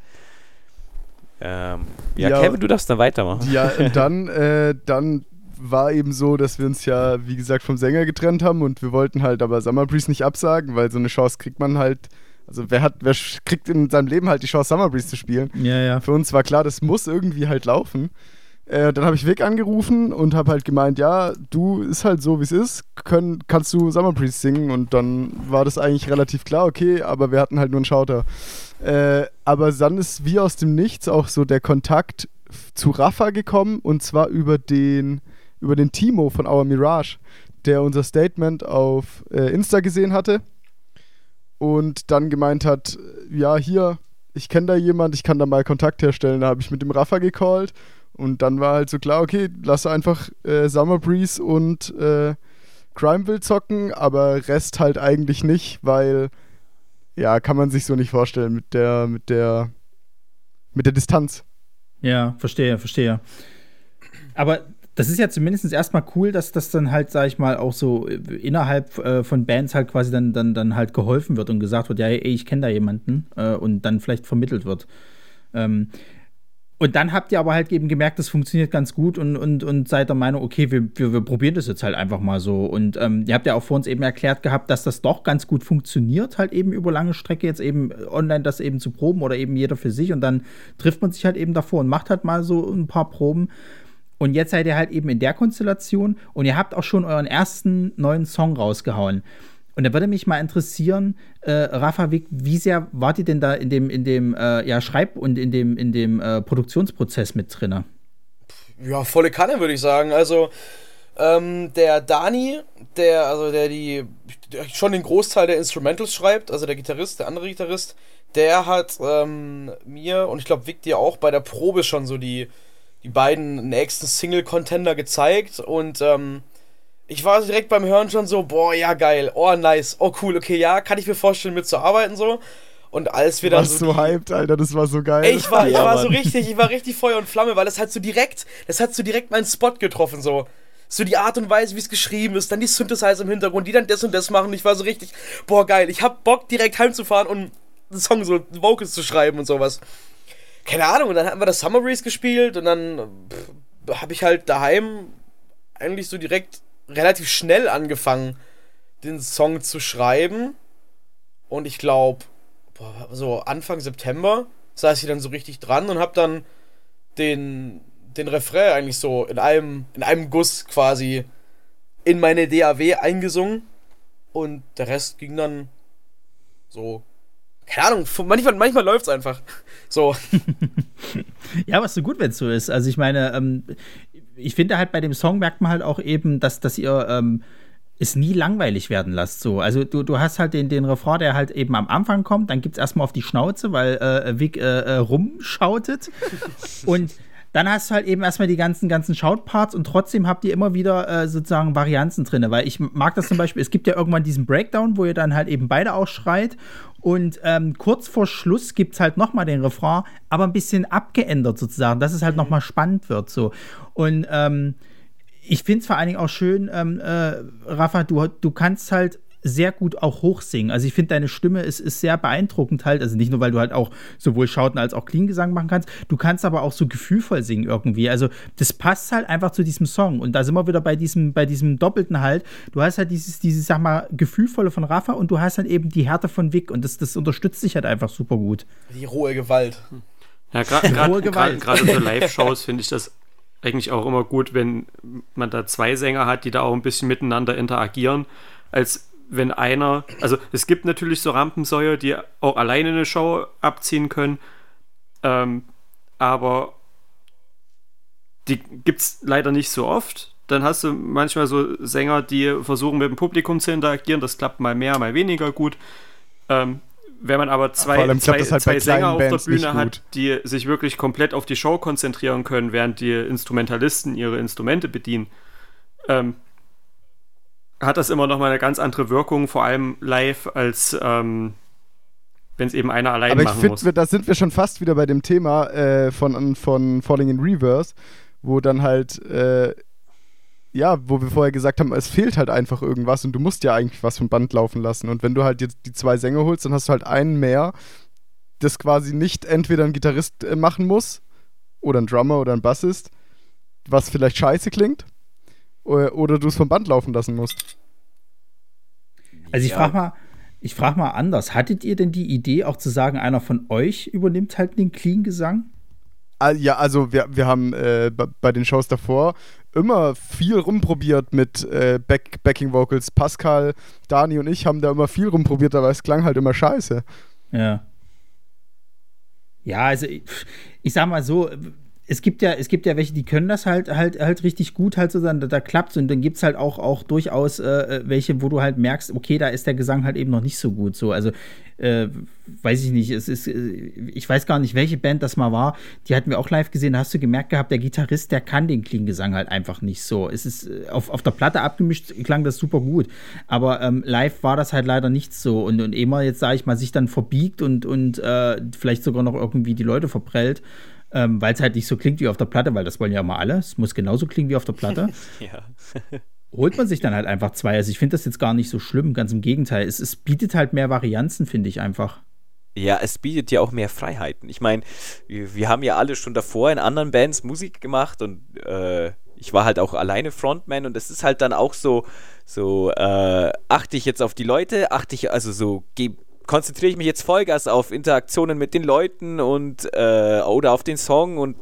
Ähm, ja, Ja. Kevin, du darfst dann weitermachen. Ja, und dann, äh, dann war eben so, dass wir uns ja, wie gesagt, vom Sänger getrennt haben und wir wollten halt aber Summer Breeze nicht absagen, weil so eine Chance kriegt man halt, also wer hat, wer kriegt in seinem Leben halt die Chance, Summer Breeze zu spielen? Ja, ja. Für uns war klar, das muss irgendwie halt laufen. Äh, dann habe ich Vic angerufen und habe halt gemeint, ja, du ist halt so, wie es ist, können, kannst du Summer Breeze singen? Und dann war das eigentlich relativ klar, okay, aber wir hatten halt nur einen Schauter. Äh, aber dann ist wie aus dem Nichts auch so der Kontakt zu Rafa gekommen und zwar über den, über den Timo von Our Mirage, der unser Statement auf äh, Insta gesehen hatte und dann gemeint hat, ja, hier, ich kenne da jemand, ich kann da mal Kontakt herstellen. Da habe ich mit dem Rafa gecallt und dann war halt so klar, okay, lass einfach äh, Summer Breeze und äh, Crimeville zocken, aber Rest halt eigentlich nicht, weil ja, kann man sich so nicht vorstellen mit der, mit der, mit der Distanz. Ja, verstehe, verstehe. Aber das ist ja zumindest erstmal cool, dass das dann halt, sag ich mal, auch so äh, innerhalb äh, von Bands halt quasi dann, dann, dann halt geholfen wird und gesagt wird, ja, ey, ich kenne da jemanden äh, und dann vielleicht vermittelt wird. Ähm, und dann habt ihr aber halt eben gemerkt, das funktioniert ganz gut und, und, und seid der Meinung, okay, wir, wir, wir probieren das jetzt halt einfach mal so. Und ähm, ihr habt ja auch vor uns eben erklärt gehabt, dass das doch ganz gut funktioniert, halt eben über lange Strecke jetzt eben online das eben zu proben oder eben jeder für sich und dann trifft man sich halt eben davor und macht halt mal so ein paar Proben. Und jetzt seid ihr halt eben in der Konstellation und ihr habt auch schon euren ersten neuen Song rausgehauen. Und da würde mich mal interessieren, äh, Rafa, wie, wie sehr wart ihr denn da in dem, in dem äh, ja, Schreib- und in dem, in dem äh, Produktionsprozess mit drinne? Ja, volle Kanne, würde ich sagen. Also, ähm, der Dani, der, also der die der schon den Großteil der Instrumentals schreibt, also der Gitarrist, der andere Gitarrist, der hat ähm, mir und ich glaube Vic dir auch bei der Probe schon so die, die beiden nächsten Single-Contender gezeigt und ähm, ich war direkt beim Hören schon so, boah, ja geil, oh nice, oh cool, okay, ja, kann ich mir vorstellen mitzuarbeiten so. Und als wir dann Warst so so hyped, Alter, das war so geil. Ey, ich war, ich Ja, war Mann. so richtig, ich war richtig Feuer und Flamme, weil das hat so direkt, das hat so direkt meinen Spot getroffen, so. So die Art und Weise, wie es geschrieben ist, dann die Synthesizer im Hintergrund, die dann das und das machen. Ich war so richtig, boah, geil. Ich hab Bock, direkt heimzufahren und einen Song, so Vocals zu schreiben und sowas. Keine Ahnung, und dann hatten wir das Summer Breeze gespielt und dann habe ich halt daheim eigentlich so direkt relativ schnell angefangen, den Song zu schreiben. Und ich glaube, so Anfang September saß ich dann so richtig dran und habe dann den, den Refrain eigentlich so in einem, in einem Guss quasi in meine DAW eingesungen. Und der Rest ging dann so. Keine Ahnung, manchmal, manchmal läuft es einfach. So. Ja, was so gut, wenn es so ist. Also ich meine, ähm, ich finde halt bei dem Song merkt man halt auch eben, dass, dass ihr ähm, es nie langweilig werden lasst. So. Also du, du hast halt den, den Refrain, der halt eben am Anfang kommt, dann gibt es erstmal auf die Schnauze, weil äh, Vic äh, äh, rumschautet. Und dann hast du halt eben erstmal die ganzen, ganzen Shoutparts und trotzdem habt ihr immer wieder äh, sozusagen Varianzen drin, weil ich mag das zum Beispiel, es gibt ja irgendwann diesen Breakdown, wo ihr dann halt eben beide auch schreit und ähm, kurz vor Schluss gibt es halt nochmal den Refrain, aber ein bisschen abgeändert sozusagen, dass es halt nochmal spannend wird so. Und ähm, ich finde es vor allen Dingen auch schön, ähm, äh, Rafa, du, du kannst halt sehr gut auch hochsingen. Also ich finde, deine Stimme ist, ist sehr beeindruckend halt. Also nicht nur, weil du halt auch sowohl Schauten als auch Clean-Gesang machen kannst, du kannst aber auch so gefühlvoll singen irgendwie. Also das passt halt einfach zu diesem Song. Und da sind wir wieder bei diesem, bei diesem Doppelten halt. Du hast halt dieses, dieses, sag mal, gefühlvolle von Rafa und du hast halt eben die Härte von Vic und das, das unterstützt sich halt einfach super gut. Die rohe Gewalt. Ja, gerade für Live-Shows finde ich das eigentlich auch immer gut, wenn man da zwei Sänger hat, die da auch ein bisschen miteinander interagieren, als wenn einer, also es gibt natürlich so Rampensäuer, die auch alleine eine Show abziehen können, ähm, aber die gibt es leider nicht so oft. Dann hast du manchmal so Sänger, die versuchen mit dem Publikum zu interagieren, das klappt mal mehr, mal weniger gut. Ähm, wenn man aber zwei, zwei, halt zwei Sänger auf der Bühne hat, die sich wirklich komplett auf die Show konzentrieren können, während die Instrumentalisten ihre Instrumente bedienen, ähm, hat das immer noch mal eine ganz andere Wirkung, vor allem live, als ähm, wenn es eben einer allein Aber machen muss. Aber da sind wir schon fast wieder bei dem Thema äh, von, von Falling in Reverse, wo dann halt äh, ja, wo wir vorher gesagt haben, es fehlt halt einfach irgendwas und du musst ja eigentlich was vom Band laufen lassen. Und wenn du halt jetzt die zwei Sänger holst, dann hast du halt einen mehr, das quasi nicht entweder ein Gitarrist äh, machen muss oder ein Drummer oder ein Bassist, was vielleicht scheiße klingt, oder, oder du es vom Band laufen lassen musst. Also ich ja. frage mal, ich frage mal anders. Hattet ihr denn die Idee, auch zu sagen, einer von euch übernimmt halt den Clean-Gesang? Ah, ja, also wir, wir haben äh, bei den Shows davor immer viel rumprobiert mit äh, Back Backing Vocals. Pascal, Dani und ich haben da immer viel rumprobiert, aber es klang halt immer scheiße. Ja. Ja, also ich, ich sag mal so, es gibt ja, es gibt ja welche, die können das halt halt halt richtig gut halt so dann da, da klappt's und dann gibt es halt auch auch durchaus äh, äh, welche, wo du halt merkst, okay, da ist der Gesang halt eben noch nicht so gut so. Also äh, weiß ich nicht, es ist, äh, ich weiß gar nicht, welche Band das mal war. Die hatten wir auch live gesehen. Da hast du gemerkt gehabt, der Gitarrist, der kann den Clean Gesang halt einfach nicht so. Es ist äh, auf, auf der Platte abgemischt, klang das super gut, aber ähm, live war das halt leider nicht so und und immer jetzt sage ich mal sich dann verbiegt und und äh, vielleicht sogar noch irgendwie die Leute verprellt ähm, weil es halt nicht so klingt wie auf der Platte, weil das wollen ja mal alle. Es muss genauso klingen wie auf der Platte. ja. Holt man sich dann halt einfach zwei. Also ich finde das jetzt gar nicht so schlimm, ganz im Gegenteil. Es, es bietet halt mehr Varianzen, finde ich einfach. Ja, es bietet ja auch mehr Freiheiten. Ich meine, wir, wir, haben ja alle schon davor in anderen Bands Musik gemacht und äh, ich war halt auch alleine Frontman und es ist halt dann auch so, so äh, achte ich jetzt auf die Leute, achte ich, also so, gebe konzentriere ich mich jetzt Vollgas auf Interaktionen mit den Leuten und äh, oder auf den Song und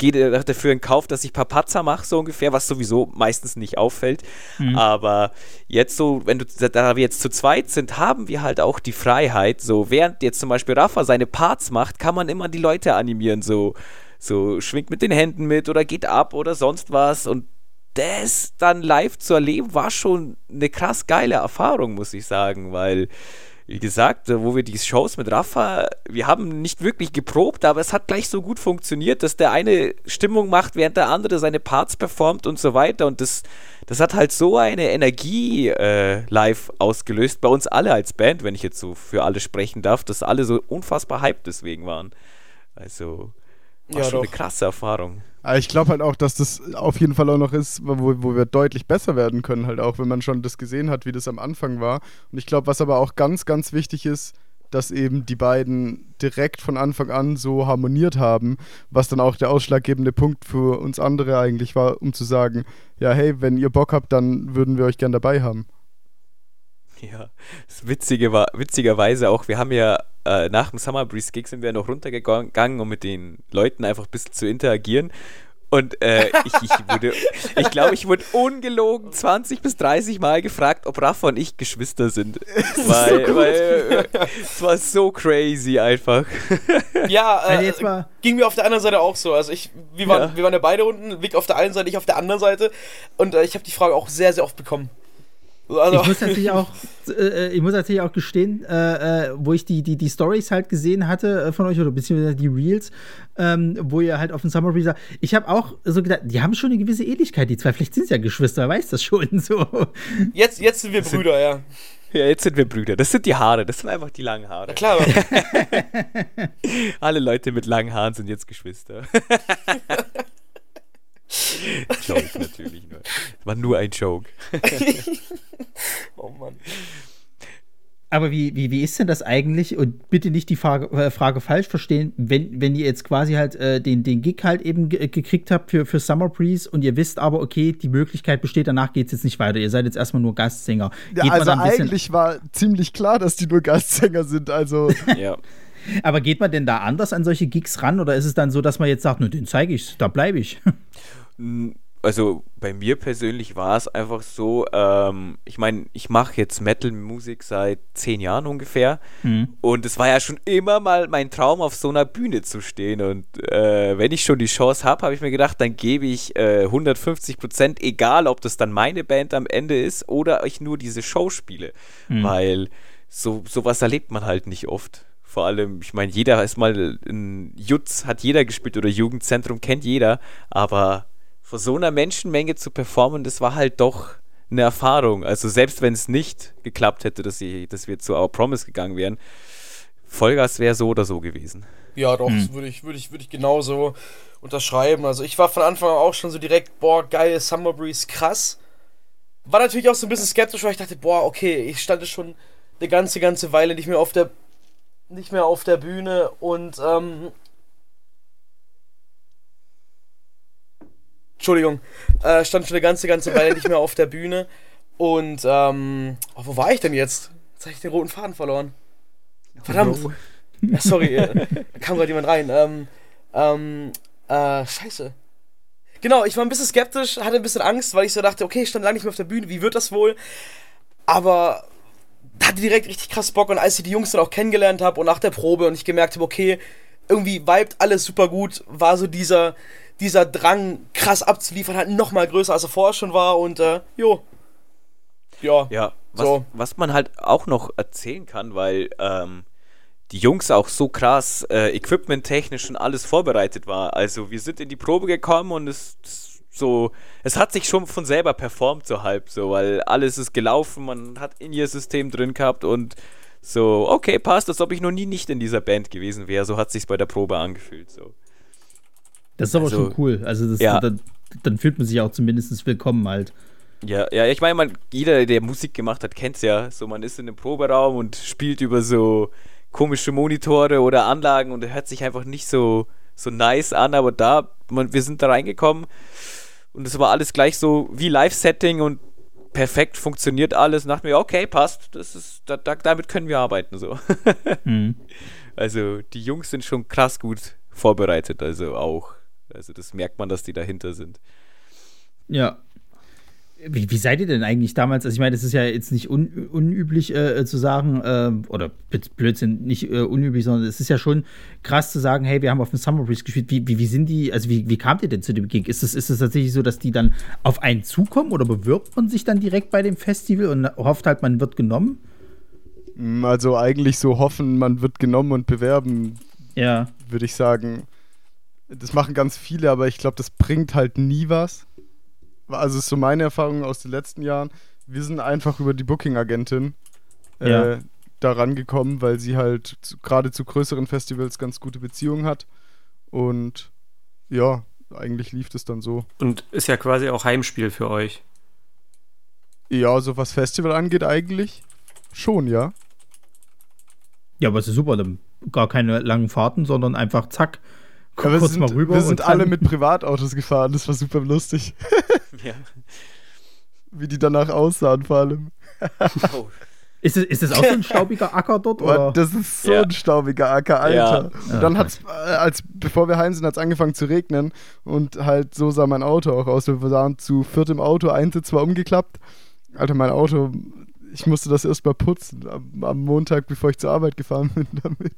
gehe dafür in Kauf, dass ich Papazza mache, so ungefähr, was sowieso meistens nicht auffällt. Mhm. Aber jetzt so, wenn du, da wir jetzt zu zweit sind, haben wir halt auch die Freiheit, so während jetzt zum Beispiel Rafa seine Parts macht, kann man immer die Leute animieren, so, so schwingt mit den Händen mit oder geht ab oder sonst was und das dann live zu erleben, war schon eine krass geile Erfahrung, muss ich sagen, weil wie gesagt, äh, wo wir die Shows mit Rafa, wir haben nicht wirklich geprobt, aber es hat gleich so gut funktioniert, dass der eine Stimmung macht, während der andere seine Parts performt und so weiter. Und das, das hat halt so eine Energie äh, live ausgelöst, bei uns alle als Band, wenn ich jetzt so für alle sprechen darf, dass alle so unfassbar hyped deswegen waren. Also, war ja, schon doch. eine krasse Erfahrung. Aber ich glaube halt auch, dass das auf jeden Fall auch noch ist, wo, wo wir deutlich besser werden können, halt auch, wenn man schon das gesehen hat, wie das am Anfang war. Und ich glaube, was aber auch ganz, ganz wichtig ist, dass eben die beiden direkt von Anfang an so harmoniert haben, was dann auch der ausschlaggebende Punkt für uns andere eigentlich war, um zu sagen, ja, hey, wenn ihr Bock habt, dann würden wir euch gern dabei haben. Ja, das Witzige war, witzigerweise auch, wir haben ja äh, nach dem Summer Breeze Gig sind wir noch runtergegangen, um mit den Leuten einfach ein bisschen zu interagieren. Und äh, ich, ich wurde, ich glaube, ich wurde ungelogen 20 bis 30 Mal gefragt, ob Rafa und ich Geschwister sind. Weil, so weil äh, es war so crazy einfach. Ja, äh, jetzt mal. ging mir auf der anderen Seite auch so. Also ich, wir waren, ja. wir waren ja beide unten, Vic auf der einen Seite, ich auf der anderen Seite. Und äh, ich habe die Frage auch sehr, sehr oft bekommen. Also, Ich muss natürlich auch, äh, ich muss natürlich auch gestehen, äh, äh, wo ich die, die, die Stories halt gesehen hatte äh, von euch oder beziehungsweise die Reels, ähm, wo ihr halt auf dem Summer Breeze, ich habe auch so gedacht, die haben schon eine gewisse Ähnlichkeit, die zwei. Vielleicht sind es ja Geschwister, wer weiß das schon so. jetzt, jetzt sind wir Brüder, ja. Ja, jetzt sind wir Brüder. Das sind die Haare, das sind einfach die langen Haare. Na klar, Alle Leute mit langen Haaren sind jetzt Geschwister. Joke natürlich nur. Das war nur ein Joke. oh Mann. Aber wie, wie, wie ist denn das eigentlich? Und bitte nicht die Frage, äh, Frage falsch verstehen, wenn, wenn ihr jetzt quasi halt äh, den, den Gig halt eben ge gekriegt habt für, für Summer Breeze und ihr wisst aber, okay, die Möglichkeit besteht, danach geht es jetzt nicht weiter. Ihr seid jetzt erstmal nur Gastsänger. Ja, Geht man also eigentlich war ziemlich klar, dass die nur Gastsänger sind. Also Ja. Aber geht man denn da anders an solche Gigs ran oder ist es dann so, dass man jetzt sagt, ne, den zeige ich, da bleibe ich? Also bei mir persönlich war es einfach so, ähm, ich meine, ich mache jetzt Metal-Musik seit zehn Jahren ungefähr. Und es war ja schon immer mal mein Traum, auf so einer Bühne zu stehen. Und äh, wenn ich schon die Chance habe, habe ich mir gedacht, dann gebe ich äh, 150 Prozent, egal ob das dann meine Band am Ende ist oder ich nur diese Show spiele, weil so sowas erlebt man halt nicht oft. Vor allem, ich meine, jeder ist mal in Jutz, hat jeder gespielt oder Jugendzentrum kennt jeder, aber vor so einer Menschenmenge zu performen, das war halt doch eine Erfahrung. Also selbst wenn es nicht geklappt hätte, dass, sie, dass wir zu Our Promise gegangen wären, Vollgas wäre so oder so gewesen. Ja, doch, das würde ich, würde ich, würde ich genauso unterschreiben. Also ich war von Anfang an auch schon so direkt, boah, geil, Summer Breeze, krass. War natürlich auch so ein bisschen skeptisch, weil ich dachte, boah, okay, ich stand jetzt schon eine ganze, ganze Weile nicht mehr auf der, nicht mehr auf der Bühne und, ähm, Entschuldigung, äh, stand schon eine ganze, ganze Weile nicht mehr auf der Bühne und, ähm, oh, wo war ich denn jetzt? Jetzt habe ich den roten Faden verloren. Verdammt. Ja, sorry, äh, kam gerade jemand rein. Ähm, ähm, äh, scheiße. Genau, ich war ein bisschen skeptisch, hatte ein bisschen Angst, weil ich so dachte, okay, ich stand lange nicht mehr auf der Bühne, wie wird das wohl? Aber hatte direkt richtig krass Bock und als ich die Jungs dann auch kennengelernt habe und nach der Probe und ich gemerkt habe, okay, irgendwie vibet alles super gut, war so dieser, dieser Drang, krass abzuliefern, halt nochmal größer, als er vorher schon war und, äh, jo. Ja. Ja, was, So. was man halt auch noch erzählen kann, weil ähm, die Jungs auch so krass äh, equipmenttechnisch und alles vorbereitet war. Also wir sind in die Probe gekommen und es es so, es hat sich schon von selber performt so halb so, weil alles ist gelaufen, man hat in ihr System drin gehabt und so, okay, passt, als ob ich noch nie nicht in dieser Band gewesen wäre. So hat sich's bei der Probe angefühlt. So. Das ist aber Also, schon cool. Also das, ja. dann, dann fühlt man sich auch zumindest willkommen halt. Ja, ja, ich meine, man, jeder, der Musik gemacht hat, kennt's ja. So, man ist in einem Proberaum und spielt über so komische Monitore oder Anlagen und hört sich einfach nicht so, so nice an, aber da, man, wir sind da reingekommen und es war alles gleich so wie Live-Setting und perfekt funktioniert alles. Und dachte mir, okay, passt, das ist, da, da, damit können wir arbeiten, so. Mhm. Also, die Jungs sind schon krass gut vorbereitet, also auch. Also, das merkt man, dass die dahinter sind. Ja. Wie, wie seid ihr denn eigentlich damals? Also ich meine, das ist ja jetzt nicht un, unüblich äh, zu sagen, äh, oder Blöd- Blödsinn, nicht äh, unüblich, sondern es ist ja schon krass zu sagen, hey, wir haben auf dem Summer Breeze gespielt. Wie, wie, wie sind die, also wie, wie kamt ihr denn zu dem Gig? Ist es ist es tatsächlich so, dass die dann auf einen zukommen oder bewirbt man sich dann direkt bei dem Festival und hofft halt, man wird genommen? mm, also eigentlich so hoffen, man wird genommen und bewerben, Ja. würde ich sagen. Das machen ganz viele, aber ich glaube, das bringt halt nie was. Also ist so meine Erfahrung aus den letzten Jahren. Wir sind einfach über die Booking-Agentin Ja. äh, da rangekommen, weil sie halt gerade zu größeren Festivals ganz gute Beziehungen hat. Und ja, eigentlich lief das dann so. Und ist ja quasi auch Heimspiel für euch. Ja, so was Festival angeht, eigentlich schon, ja. Ja, aber es ist super, dann gar keine langen Fahrten, sondern einfach zack, Ja, wir kurz sind, mal rüber. wir sind alle mit Privatautos gefahren, das war super lustig, Ja. wie die danach aussahen vor allem. Oh, Ist es, ist es auch so ein staubiger Acker dort? Oder? das ist so Ja. ein staubiger Acker, Alter. Ja. Und dann hat's, äh, als bevor wir heim sind, hat's angefangen zu regnen und halt so sah mein Auto auch aus. Wir waren zu viert im Auto, ein Sitz war umgeklappt. Alter, mein Auto, ich musste das erst mal putzen am, am Montag, bevor ich zur Arbeit gefahren bin damit.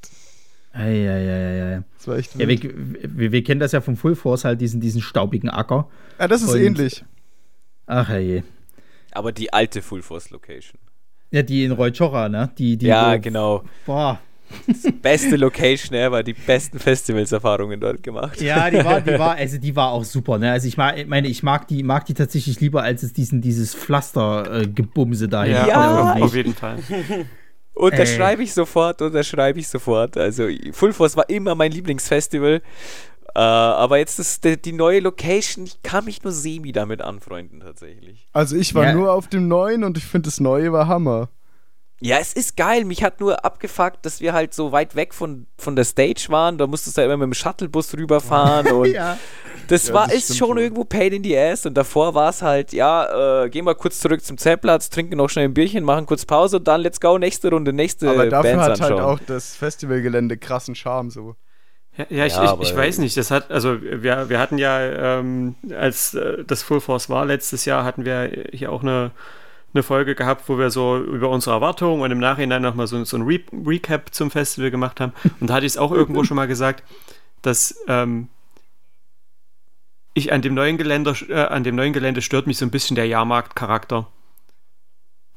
Eieieiei. Das war echt Ja, wir, wir, wir kennen das ja vom Full Force, halt diesen, diesen staubigen Acker. Ja, das ist und- ähnlich. Ach je. Aber die alte Full Force Location. Ja, die in Roy ne? Die, die ja, wo, genau. Boah. Beste Location ever, die besten Festivalserfahrungen dort gemacht. Ja, die war, die war, also die war auch super, ne? Also ich mag, meine, ich mag die, mag die tatsächlich lieber, als es diesen, dieses Pflaster-Gebumse äh, da Ja, Ja. auf, auf jeden Fall. Unterschreibe ich sofort, unterschreibe ich sofort. Also Full Force war immer mein Lieblingsfestival. Äh, aber jetzt ist die, die neue Location, ich kann mich nur semi damit anfreunden tatsächlich. Also ich war Ja. nur auf dem neuen und ich finde das neue war Hammer. Ja, es ist geil. Mich hat nur abgefuckt, dass wir halt so weit weg von, von der Stage waren. Da musstest du ja immer mit dem Shuttlebus rüberfahren und Ja. das Ja, war das ist schon wohl. irgendwo Pain in the Ass. Und davor war es halt, ja, äh, gehen wir kurz zurück zum Zeltplatz, trinken noch schnell ein Bierchen, machen kurz Pause und dann let's go, nächste Runde, nächste Aber dafür Bands hat halt anschauen. auch das Festivalgelände krassen Charme so. Ja, ja, ich, Ja, ich, ich weiß nicht. Das hat, also wir, wir hatten ja, ähm, als äh, das Full Force war letztes Jahr, hatten wir hier auch eine, eine Folge gehabt, wo wir so über unsere Erwartungen und im Nachhinein nochmal so, so ein Re Recap zum Festival gemacht haben. Und da hatte ich es auch irgendwo schon mal gesagt, dass ähm, ich an dem neuen Gelände, äh, an dem neuen Gelände stört mich so ein bisschen der Jahrmarktcharakter.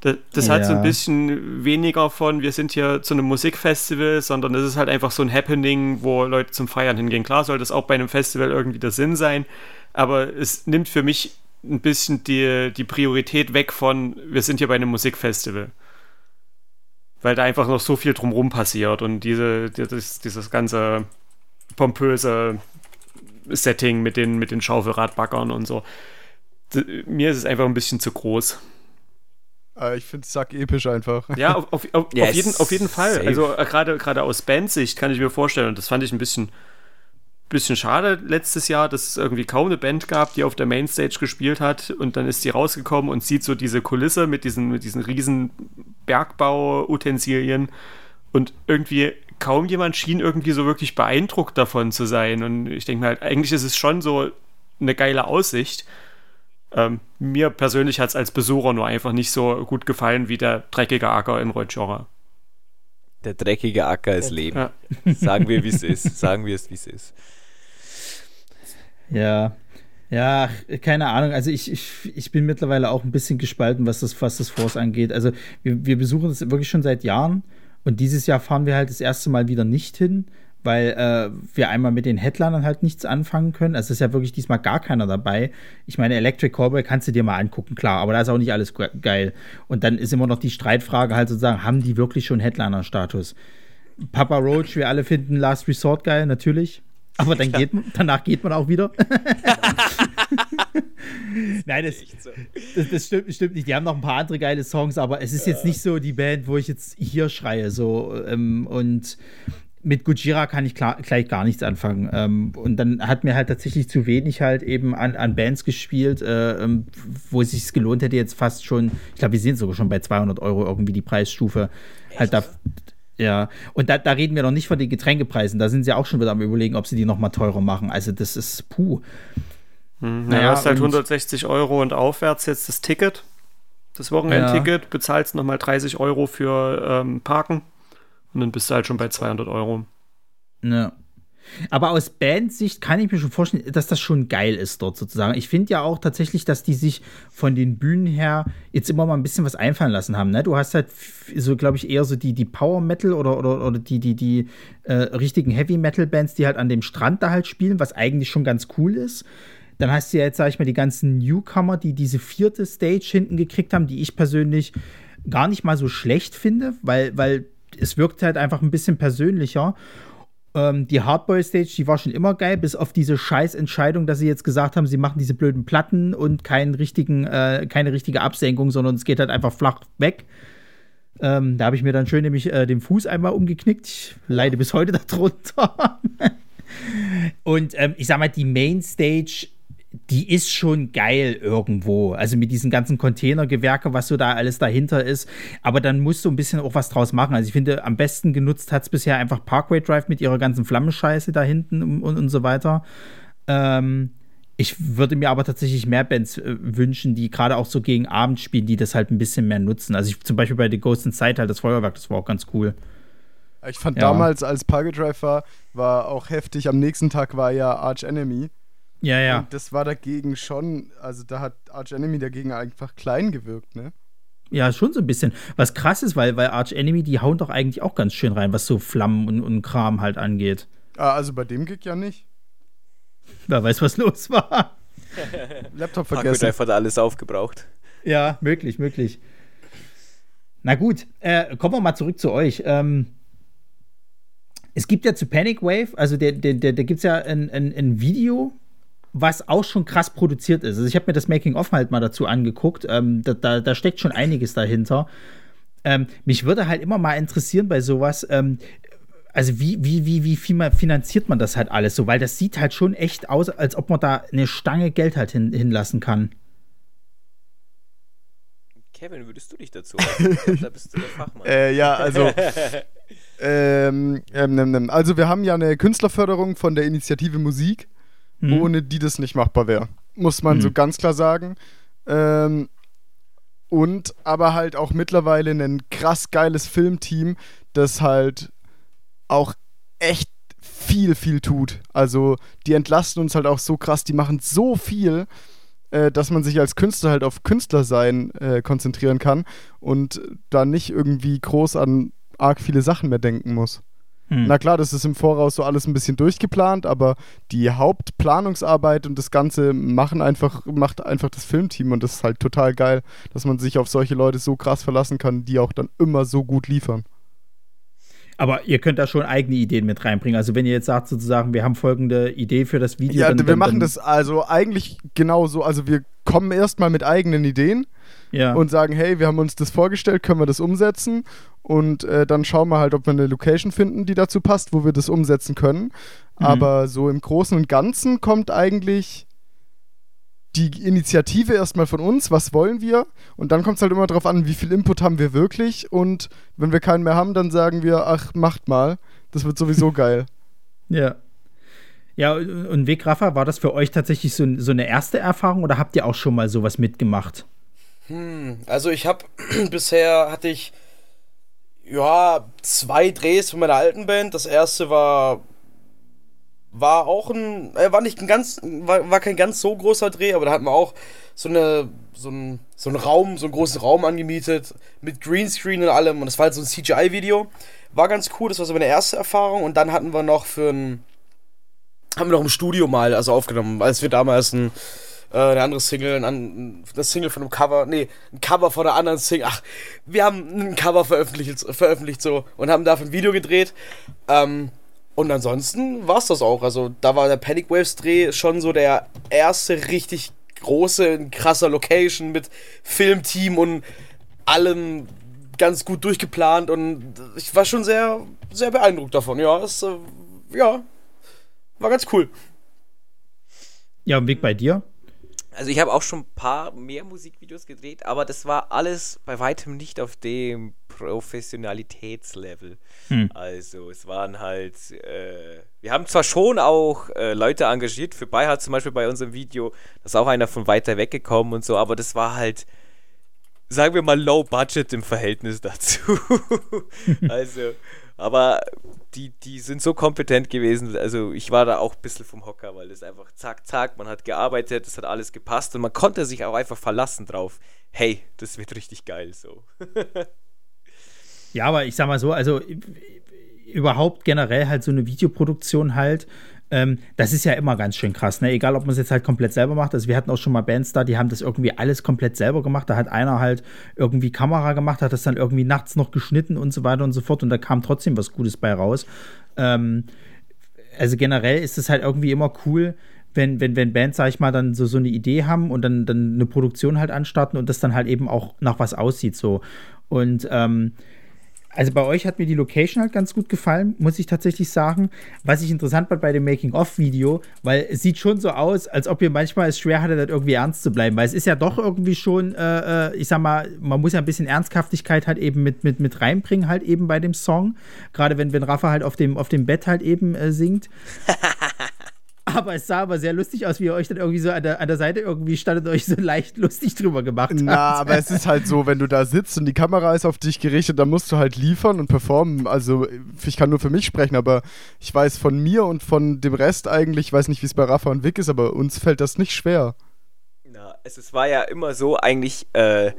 Das, das hat so Ja. ein bisschen weniger von, wir sind hier zu einem Musikfestival, sondern es ist halt einfach so ein Happening, wo Leute zum Feiern hingehen. Klar soll das auch bei einem Festival irgendwie der Sinn sein, aber es nimmt für mich ein bisschen die, die Priorität weg von, wir sind hier bei einem Musikfestival. Weil da einfach noch so viel drumrum passiert und diese, dieses, dieses ganze pompöse Setting mit den, mit den Schaufelradbaggern und so. D mir ist es einfach ein bisschen zu groß. Äh, ich finde es sack episch einfach. Ja, auf, auf, auf, Ja, auf, jeden, auf jeden Fall. safe. Also äh, gerade gerade aus Bandsicht kann ich mir vorstellen, und das fand ich ein bisschen, bisschen schade letztes Jahr, dass es irgendwie kaum eine Band gab, die auf der Mainstage gespielt hat und dann ist die rausgekommen und sieht so diese Kulisse mit diesen, mit diesen riesen Bergbau-Utensilien und irgendwie kaum jemand schien irgendwie so wirklich beeindruckt davon zu sein. Und ich denke mir halt, eigentlich ist es schon so eine geile Aussicht. Ähm, mir persönlich hat es als Besucher nur einfach nicht so gut gefallen wie der dreckige Acker in Reuschora. Der dreckige Acker ist Leben. Ja. Sagen wir, wie es ist. Sagen wir es, wie es ist. Ja. Ja, keine Ahnung. Also ich, ich, ich bin mittlerweile auch ein bisschen gespalten, was das, was das Force angeht. Also wir, wir besuchen das wirklich schon seit Jahren und dieses Jahr fahren wir halt das erste Mal wieder nicht hin, weil äh, wir einmal mit den Headlinern halt nichts anfangen können. Also es ist ja wirklich diesmal gar keiner dabei. Ich meine, Electric Cowboy kannst du dir mal angucken, klar, aber da ist auch nicht alles ge- geil. Und dann ist immer noch die Streitfrage halt sozusagen, haben die wirklich schon Headliner-Status? Papa Roach, wir alle finden Last Resort geil, natürlich. Aber dann geht, danach geht man auch wieder. Nein, das, das, das stimmt, stimmt nicht. Die haben noch ein paar andere geile Songs, aber es ist jetzt nicht so die Band, wo ich jetzt hier schreie. So, ähm, und mit Gujira kann ich klar, gleich gar nichts anfangen. Ähm, und dann hat mir halt tatsächlich zu wenig halt eben an, an Bands gespielt, äh, ähm, wo es sich gelohnt hätte, jetzt fast schon, ich glaube, wir sind sogar schon bei 200 Euro irgendwie die Preisstufe. Halt da, ja, und da, da reden wir noch nicht von den Getränkepreisen. Da sind sie auch schon wieder am Überlegen, ob sie die noch mal teurer machen. Also, das ist puh. Hm, Naja, naja, ist halt und- 160 Euro und aufwärts jetzt das Ticket. Das Wochenendticket, bezahlst nochmal 30 Euro für ähm, Parken und dann bist du halt schon bei 200 Euro. Ne. Aber aus Bandsicht kann ich mir schon vorstellen, dass das schon geil ist dort sozusagen. Ich finde ja auch tatsächlich, dass die sich von den Bühnen her jetzt immer mal ein bisschen was einfallen lassen haben. Ne? Du hast halt so, glaube ich, eher so die, die Power Metal oder, oder, oder die, die, die äh, richtigen Heavy Metal Bands, die halt an dem Strand da halt spielen, was eigentlich schon ganz cool ist. Dann hast du ja jetzt, sag ich mal, die ganzen Newcomer, die diese vierte Stage hinten gekriegt haben, die ich persönlich gar nicht mal so schlecht finde, weil, weil es wirkt halt einfach ein bisschen persönlicher. Ähm, die Hardboy-Stage, die war schon immer geil, bis auf diese Scheißentscheidung, dass sie jetzt gesagt haben, sie machen diese blöden Platten und keinen richtigen, äh, keine richtige Absenkung, sondern es geht halt einfach flach weg. Ähm, da habe ich mir dann schön nämlich äh, den Fuß einmal umgeknickt. Ich leide bis heute darunter. und ähm, ich sag mal, die Mainstage, die ist schon geil irgendwo. Also mit diesen ganzen Containergewerke, was so da alles dahinter ist. Aber dann musst du ein bisschen auch was draus machen. Also ich finde, am besten genutzt hat es bisher einfach Parkway Drive mit ihrer ganzen Flammenscheiße da hinten und, und, und so weiter. Ähm, ich würde mir aber tatsächlich mehr Bands äh, wünschen, die gerade auch so gegen Abend spielen, die das halt ein bisschen mehr nutzen. Also ich, zum Beispiel bei The Ghost Inside halt das Feuerwerk, das war auch ganz cool. Ich fand Ja. damals, als Parkway Drive war, war auch heftig. Am nächsten Tag war ja Arch Enemy. Ja, ja. Und das war dagegen schon, also da hat Arch Enemy dagegen einfach klein gewirkt, ne? Ja, schon so ein bisschen. Was krass ist, weil, weil Arch Enemy, die hauen doch eigentlich auch ganz schön rein, was so Flammen und, und Kram halt angeht. Ah, also bei dem Gig ja nicht. Wer weiß, was los war. Laptop Paco vergessen. Drive hat alles aufgebraucht. Ja, möglich, möglich. Na gut, äh, kommen wir mal zurück zu euch. Ähm, es gibt ja zu Panic Wave, also der, der, der, da gibt es ja ein, ein, ein Video, was auch schon krass produziert ist. Also ich habe mir das Making-of halt mal dazu angeguckt. Ähm, da, da, da steckt schon einiges dahinter. Ähm, mich würde halt immer mal interessieren bei sowas, ähm, also wie, wie, wie, wie viel man finanziert man das halt alles so, weil das sieht halt schon echt aus, als ob man da eine Stange Geld halt hin, hinlassen kann. Kevin, würdest du dich dazu äußern? Da bist du der Fachmann. Äh, ja, also. ähm, ähm, ähm, ähm, also, wir haben ja eine Künstlerförderung von der Initiative Musik, Hm. ohne die das nicht machbar wäre. Muss man Mhm. so ganz klar sagen. Ähm, und aber halt auch mittlerweile ein krass geiles Filmteam, das halt auch echt viel, viel tut. Also, die entlasten uns halt auch so krass, die machen so viel, äh, dass man sich als Künstler halt auf Künstlersein äh, konzentrieren kann und da nicht irgendwie groß an arg viele Sachen mehr denken muss. Hm. Na klar, das ist im Voraus so alles ein bisschen durchgeplant, aber die Hauptplanungsarbeit und das Ganze machen einfach, macht einfach das Filmteam und das ist halt total geil, dass man sich auf solche Leute so krass verlassen kann, die auch dann immer so gut liefern. Aber ihr könnt da schon eigene Ideen mit reinbringen. Also wenn ihr jetzt sagt sozusagen, wir haben folgende Idee für das Video. Ja, dann, wir dann, machen dann, das also eigentlich genau so. Also wir kommen erstmal mit eigenen Ideen Ja. und sagen, hey, wir haben uns das vorgestellt, können wir das umsetzen? Und äh, dann schauen wir halt, ob wir eine Location finden, die dazu passt, wo wir das umsetzen können. Mhm. Aber so im Großen und Ganzen kommt eigentlich die Initiative erstmal von uns, was wollen wir? Und dann kommt es halt immer darauf an, wie viel Input haben wir wirklich. Und wenn wir keinen mehr haben, dann sagen wir, ach, macht mal. Das wird sowieso geil. ja. Ja, und Wegraffer, war das für euch tatsächlich so, so eine erste Erfahrung oder habt ihr auch schon mal sowas mitgemacht? Hm, also ich habe bisher hatte ich ja zwei Drehs von meiner alten Band. Das erste war war auch ein äh, war nicht ein ganz war, war kein ganz so großer Dreh, aber da hatten wir auch so eine so ein so einen Raum, so einen großen Raum angemietet mit Greenscreen und allem und das war halt so ein CGI Video. War ganz cool, das war so meine erste Erfahrung und dann hatten wir noch für ein haben wir noch im Studio mal also aufgenommen, als wir damals ein äh, eine andere Single, ein, das Single von einem Cover, nee, ein Cover von einer anderen Single. Ach, wir haben ein Cover veröffentlicht, veröffentlicht so und haben dafür ein Video gedreht. Ähm, und ansonsten war's das auch. Also da war der Panic Waves Dreh schon so der erste richtig große, krasser Location mit Filmteam und allem ganz gut durchgeplant und ich war schon sehr, sehr beeindruckt davon. Ja, es, äh, ja, war ganz cool. Ja, und Weg bei dir? Also ich habe auch schon ein paar mehr Musikvideos gedreht, aber das war alles bei weitem nicht auf dem Professionalitätslevel. Hm. Also es waren halt, äh, wir haben zwar schon auch äh, Leute engagiert, für Bayhard zum Beispiel bei unserem Video, da ist auch einer von weiter weg gekommen und so, aber das war halt, sagen wir mal, low budget im Verhältnis dazu. also, aber die, die sind so kompetent gewesen, also ich war da auch ein bisschen vom Hocker, weil das einfach zack, zack, man hat gearbeitet, es hat alles gepasst und man konnte sich auch einfach verlassen drauf. Hey, das wird richtig geil so. Ja, aber ich sag mal so, also überhaupt generell halt so eine Videoproduktion halt, ähm, das ist ja immer ganz schön krass, ne? Egal, ob man es jetzt halt komplett selber macht. Also wir hatten auch schon mal Bands da, die haben das irgendwie alles komplett selber gemacht. Da hat einer halt irgendwie Kamera gemacht, hat das dann irgendwie nachts noch geschnitten und so weiter und so fort und da kam trotzdem was Gutes bei raus. Ähm, also generell ist es halt irgendwie immer cool, wenn, wenn, wenn Bands, sag ich mal, dann so, so eine Idee haben und dann, dann eine Produktion halt anstarten und das dann halt eben auch nach was aussieht so. Und ähm, also bei euch hat mir die Location halt ganz gut gefallen, muss ich tatsächlich sagen. Was ich interessant fand bei dem Making-of-Video, weil es sieht schon so aus, als ob ihr manchmal es schwer hattet, irgendwie ernst zu bleiben, weil es ist ja doch irgendwie schon, äh, äh, ich sag mal, man muss ja ein bisschen Ernsthaftigkeit halt eben mit, mit, mit reinbringen, halt eben bei dem Song. Gerade wenn, wenn Rafa halt auf dem, auf dem Bett halt eben äh, singt. aber es sah aber sehr lustig aus, wie ihr euch dann irgendwie so an der, an der Seite irgendwie standet und euch so leicht lustig drüber gemacht habt. Na, aber es ist halt so, wenn du da sitzt und die Kamera ist auf dich gerichtet, dann musst du halt liefern und performen. Also ich kann nur für mich sprechen, aber ich weiß von mir und von dem Rest eigentlich, ich weiß nicht, wie es bei Rafa und Vic ist, aber uns fällt das nicht schwer. Na, es, es war ja immer so eigentlich, äh,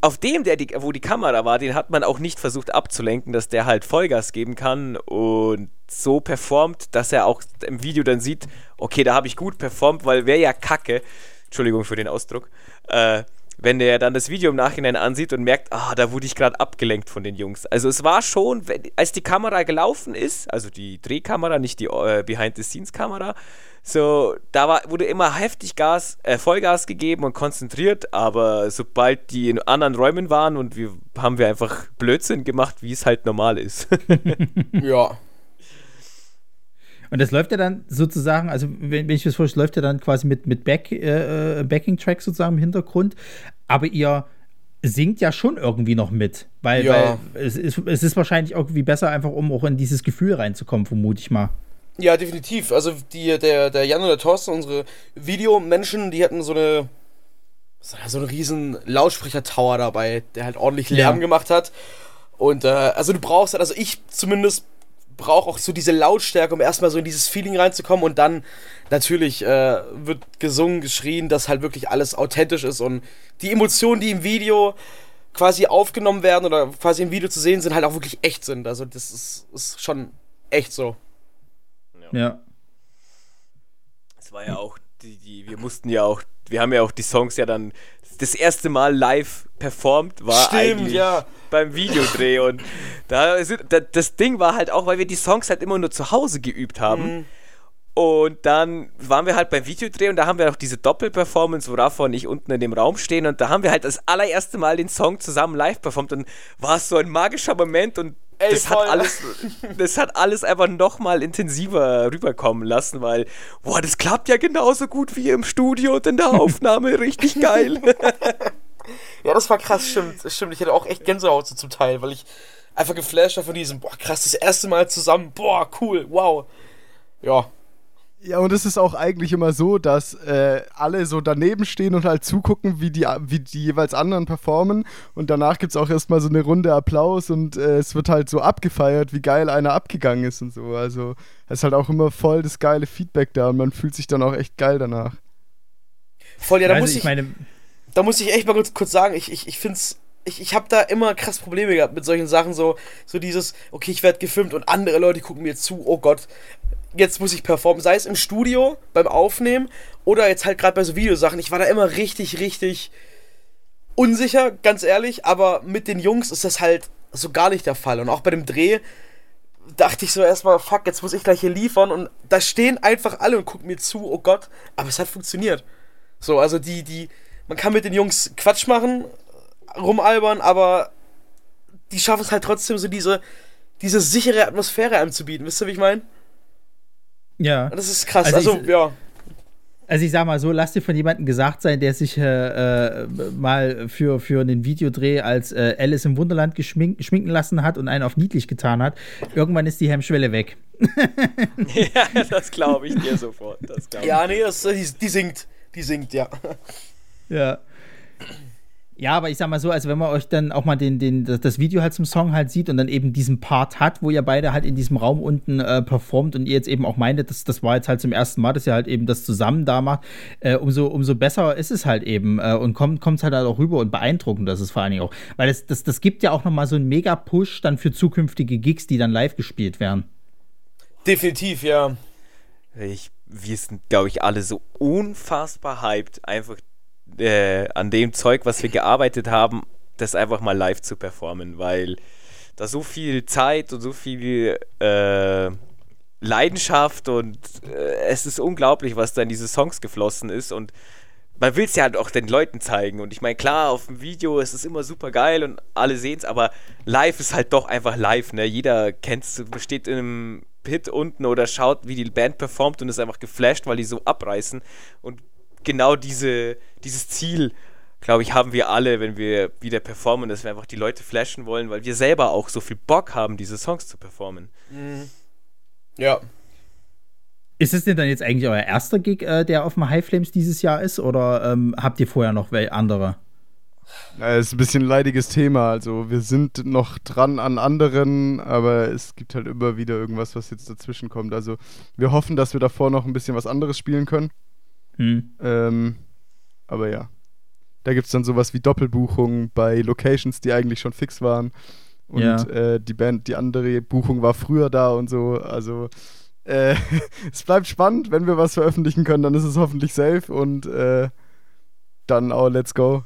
auf dem, der die, wo die Kamera war, den hat man auch nicht versucht abzulenken, dass der halt Vollgas geben kann und so performt, dass er auch im Video dann sieht, okay, da habe ich gut performt, weil wäre ja kacke, Entschuldigung für den Ausdruck, äh, wenn der dann das Video im Nachhinein ansieht und merkt, ah, da wurde ich gerade abgelenkt von den Jungs. Also es war schon, als die Kamera gelaufen ist, also die Drehkamera, nicht die äh, Behind-the-Scenes-Kamera, so, da war, wurde immer heftig Gas, äh, Vollgas gegeben und konzentriert, aber sobald die in anderen Räumen waren und wir haben wir einfach Blödsinn gemacht, wie es halt normal ist. ja. Und das läuft ja dann sozusagen, also wenn, wenn ich das vorstelle, läuft ja dann quasi mit, mit Back, äh, Backing-Track sozusagen im Hintergrund, aber ihr singt ja schon irgendwie noch mit, weil, ja. weil es, ist, es ist wahrscheinlich irgendwie besser, einfach um auch in dieses Gefühl reinzukommen, vermute ich mal. Ja, definitiv. Also die, der, der Jan und der Thorsten, unsere Videomenschen, die hatten so eine so einen riesen Lautsprecher-Tower dabei, der halt ordentlich Lärm ja. gemacht hat. Und äh, also du brauchst halt, also ich zumindest brauche auch so diese Lautstärke, um erstmal so in dieses Feeling reinzukommen und dann natürlich äh, wird gesungen, geschrien, dass halt wirklich alles authentisch ist und die Emotionen, die im Video quasi aufgenommen werden oder quasi im Video zu sehen sind, halt auch wirklich echt sind. Also das ist, ist schon echt so. Ja. Es war ja auch, die, die, wir mussten ja auch, wir haben ja auch die Songs ja dann das erste Mal live performt, war Stimmt, eigentlich ja. beim Videodreh. Und da sind, das Ding war halt auch, weil wir die Songs halt immer nur zu Hause geübt haben. Mhm. Und dann waren wir halt beim Videodreh und da haben wir auch diese Doppelperformance, wo Rafa und ich unten in dem Raum stehen und da haben wir halt das allererste Mal den Song zusammen live performt und war es so ein magischer Moment und Ey, das, hat alles, das hat alles einfach nochmal intensiver rüberkommen lassen, weil, boah, das klappt ja genauso gut wie im Studio und in der Aufnahme. Richtig geil. ja, das war krass, stimmt. Stimmt, ich hatte auch echt Gänsehaut so zum Teil, weil ich einfach geflasht war von diesem, boah, krass, das erste Mal zusammen, boah, cool, wow. Ja, ja, und es ist auch eigentlich immer so, dass äh, alle so daneben stehen und halt zugucken, wie die, wie die jeweils anderen performen. Und danach gibt es auch erstmal so eine Runde Applaus und äh, es wird halt so abgefeiert, wie geil einer abgegangen ist und so. Also es ist halt auch immer voll das geile Feedback da und man fühlt sich dann auch echt geil danach. Voll, ja, da also muss ich, ich meine, da muss ich echt mal kurz, kurz sagen, ich, ich, ich finde es ich, ich habe da immer krass Probleme gehabt mit solchen Sachen, so, so dieses, okay, ich werde gefilmt und andere Leute gucken mir zu, oh Gott, jetzt muss ich performen, sei es im Studio beim Aufnehmen oder jetzt halt gerade bei so Videosachen. Ich war da immer richtig, richtig unsicher, ganz ehrlich, aber mit den Jungs ist das halt so gar nicht der Fall. Und auch bei dem Dreh dachte ich so erstmal, fuck, jetzt muss ich gleich hier liefern und da stehen einfach alle und gucken mir zu, oh Gott, aber es hat funktioniert. So, also die, die, man kann mit den Jungs Quatsch machen, rumalbern, aber die schaffen es halt trotzdem so diese, diese sichere Atmosphäre einem zu bieten. Wisst ihr, wie ich meine? Ja. Das ist krass. Also, also ich, ja. Also ich sag mal so, lass dir von jemandem gesagt sein, der sich äh, äh, mal für, für einen Videodreh als äh, Alice im Wunderland geschminken lassen hat und einen auf niedlich getan hat. Irgendwann ist die Hemmschwelle weg. ja, das glaube ich dir sofort. ja, nee, das, die, die singt. Die singt, ja. Ja. Ja, aber ich sag mal so, also wenn man euch dann auch mal den, den, das Video halt zum Song halt sieht und dann eben diesen Part hat, wo ihr beide halt in diesem Raum unten äh, performt und ihr jetzt eben auch meintet, das, das war jetzt halt zum ersten Mal, dass ihr halt eben das zusammen da macht, äh, umso, umso besser ist es halt eben äh, und kommt es halt, halt auch rüber und beeindruckend, das ist vor allen Dingen auch. Weil das, das, das gibt ja auch nochmal so einen Mega-Push dann für zukünftige Gigs, die dann live gespielt werden. Definitiv, ja. Ich, wir sind, glaube ich, alle so unfassbar hyped, einfach äh, an dem Zeug, was wir gearbeitet haben, das einfach mal live zu performen, weil da so viel Zeit und so viel äh, Leidenschaft und äh, es ist unglaublich, was da in diese Songs geflossen ist und man will es ja halt auch den Leuten zeigen und ich meine, klar, auf dem Video ist es immer super geil und alle sehen es, aber live ist halt doch einfach live, ne? Jeder kennt es, steht in einem Pit unten oder schaut, wie die Band performt und ist einfach geflasht, weil die so abreißen und genau diese, dieses Ziel, glaube ich, haben wir alle, wenn wir wieder performen, dass wir einfach die Leute flashen wollen, weil wir selber auch so viel Bock haben, diese Songs zu performen. Mhm. Ja. Ist es denn dann jetzt eigentlich euer erster Gig, äh, der auf dem High Flames dieses Jahr ist, oder ähm, habt ihr vorher noch andere? Ja, ist ein bisschen ein leidiges Thema. Also wir sind noch dran an anderen, aber es gibt halt immer wieder irgendwas, was jetzt dazwischen kommt. Also wir hoffen, dass wir davor noch ein bisschen was anderes spielen können. Hm. Ähm, aber ja. Da gibt es dann sowas wie Doppelbuchungen bei Locations, die eigentlich schon fix waren. Und ja. äh, die Band, die andere Buchung war früher da und so. Also äh, es bleibt spannend. Wenn wir was veröffentlichen können, dann ist es hoffentlich safe und äh, dann auch let's go.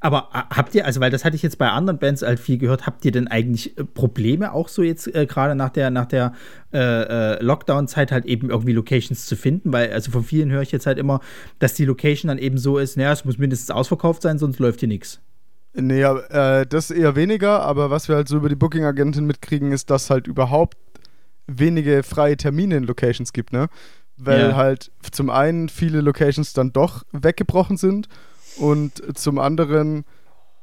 Aber äh, habt ihr, also weil das hatte ich jetzt bei anderen Bands halt viel gehört, habt ihr denn eigentlich äh, Probleme auch so jetzt äh, gerade nach der, nach der äh, äh, Lockdown-Zeit halt eben irgendwie Locations zu finden? Weil, also von vielen höre ich jetzt halt immer, dass die Location dann eben so ist, naja, es muss mindestens ausverkauft sein, sonst läuft hier nichts. Nee, äh, das eher weniger, aber was wir halt so über die Booking-Agentin mitkriegen, ist, dass halt überhaupt wenige freie Termine in Locations gibt, ne? Weil ja. halt zum einen viele Locations dann doch weggebrochen sind und zum anderen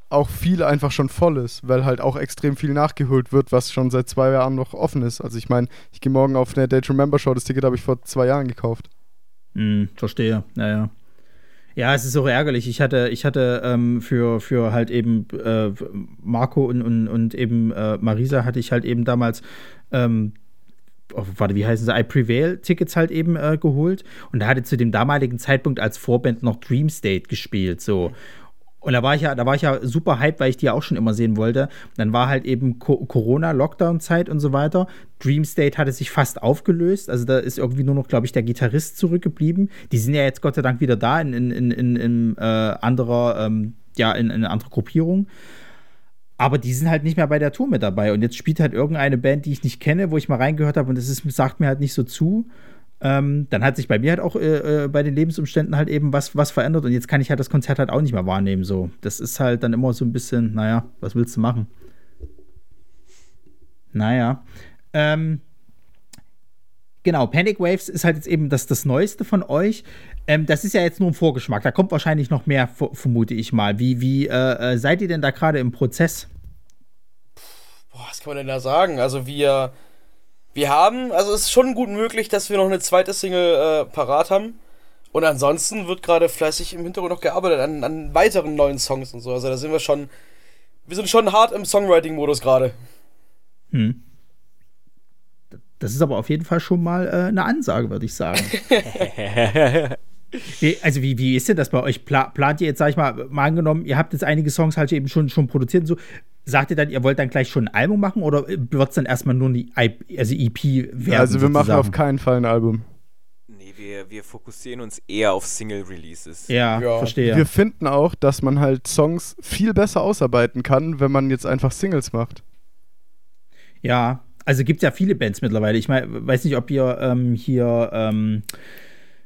auch viel einfach schon voll ist, weil halt auch extrem viel nachgeholt wird, was schon seit zwei Jahren noch offen ist. Also ich meine, ich gehe morgen auf eine Date Remember Show, das Ticket habe ich vor zwei Jahren gekauft. Hm, verstehe, naja. Ja, es ist auch ärgerlich. Ich hatte, ich hatte ähm, für, für halt eben äh, Marco und, und, und eben äh, Marisa hatte ich halt eben damals ähm, warte, wie heißen sie, I Prevail Tickets halt eben äh, geholt und da hatte zu dem damaligen Zeitpunkt als Vorband noch Dream State gespielt, so. Und da war ich ja, da war ich ja super hyped, weil ich die auch schon immer sehen wollte. Dann war halt eben Co Corona, Lockdown-Zeit und so weiter. Dream State hatte sich fast aufgelöst. Also da ist irgendwie nur noch, glaube ich, der Gitarrist zurückgeblieben. Die sind ja jetzt Gott sei Dank wieder da in, in, in, in, äh, anderer, ähm, ja, in, in eine andere Gruppierung. Aber die sind halt nicht mehr bei der Tour mit dabei. Und jetzt spielt halt irgendeine Band, die ich nicht kenne, wo ich mal reingehört habe und das ist, sagt mir halt nicht so zu. Ähm, dann hat sich bei mir halt auch äh, äh, bei den Lebensumständen halt eben was, was verändert und jetzt kann ich halt das Konzert halt auch nicht mehr wahrnehmen. So. Das ist halt dann immer so ein bisschen, naja, was willst du machen? Naja. Ähm, genau, Panic Waves ist halt jetzt eben das, das Neueste von euch. Ähm, das ist ja jetzt nur ein Vorgeschmack. Da kommt wahrscheinlich noch mehr, vermute ich mal. Wie, wie äh, äh, seid ihr denn da gerade im Prozess? Boah, was kann man denn da sagen? Also wir, wir haben, also es ist schon gut möglich, dass wir noch eine zweite Single äh, parat haben. Und ansonsten wird gerade fleißig im Hintergrund noch gearbeitet an, an weiteren neuen Songs und so. Also da sind wir schon, wir sind schon hart im Songwriting-Modus gerade. Hm. Das ist aber auf jeden Fall schon mal äh, eine Ansage, würde ich sagen. Wie, also wie, wie ist denn das bei euch? Pla plant ihr jetzt, sag ich mal, mal angenommen, ihr habt jetzt einige Songs halt eben schon, schon produziert und so. Sagt ihr dann, ihr wollt dann gleich schon ein Album machen oder wird es dann erstmal nur die I also EP werden? Also wir sozusagen? machen auf keinen Fall ein Album. Nee, wir, wir fokussieren uns eher auf Single-Releases. Ja, ja, verstehe. Wir finden auch, dass man halt Songs viel besser ausarbeiten kann, wenn man jetzt einfach Singles macht. Ja, also gibt es ja viele Bands mittlerweile. Ich mein, weiß nicht, ob ihr ähm, hier ähm,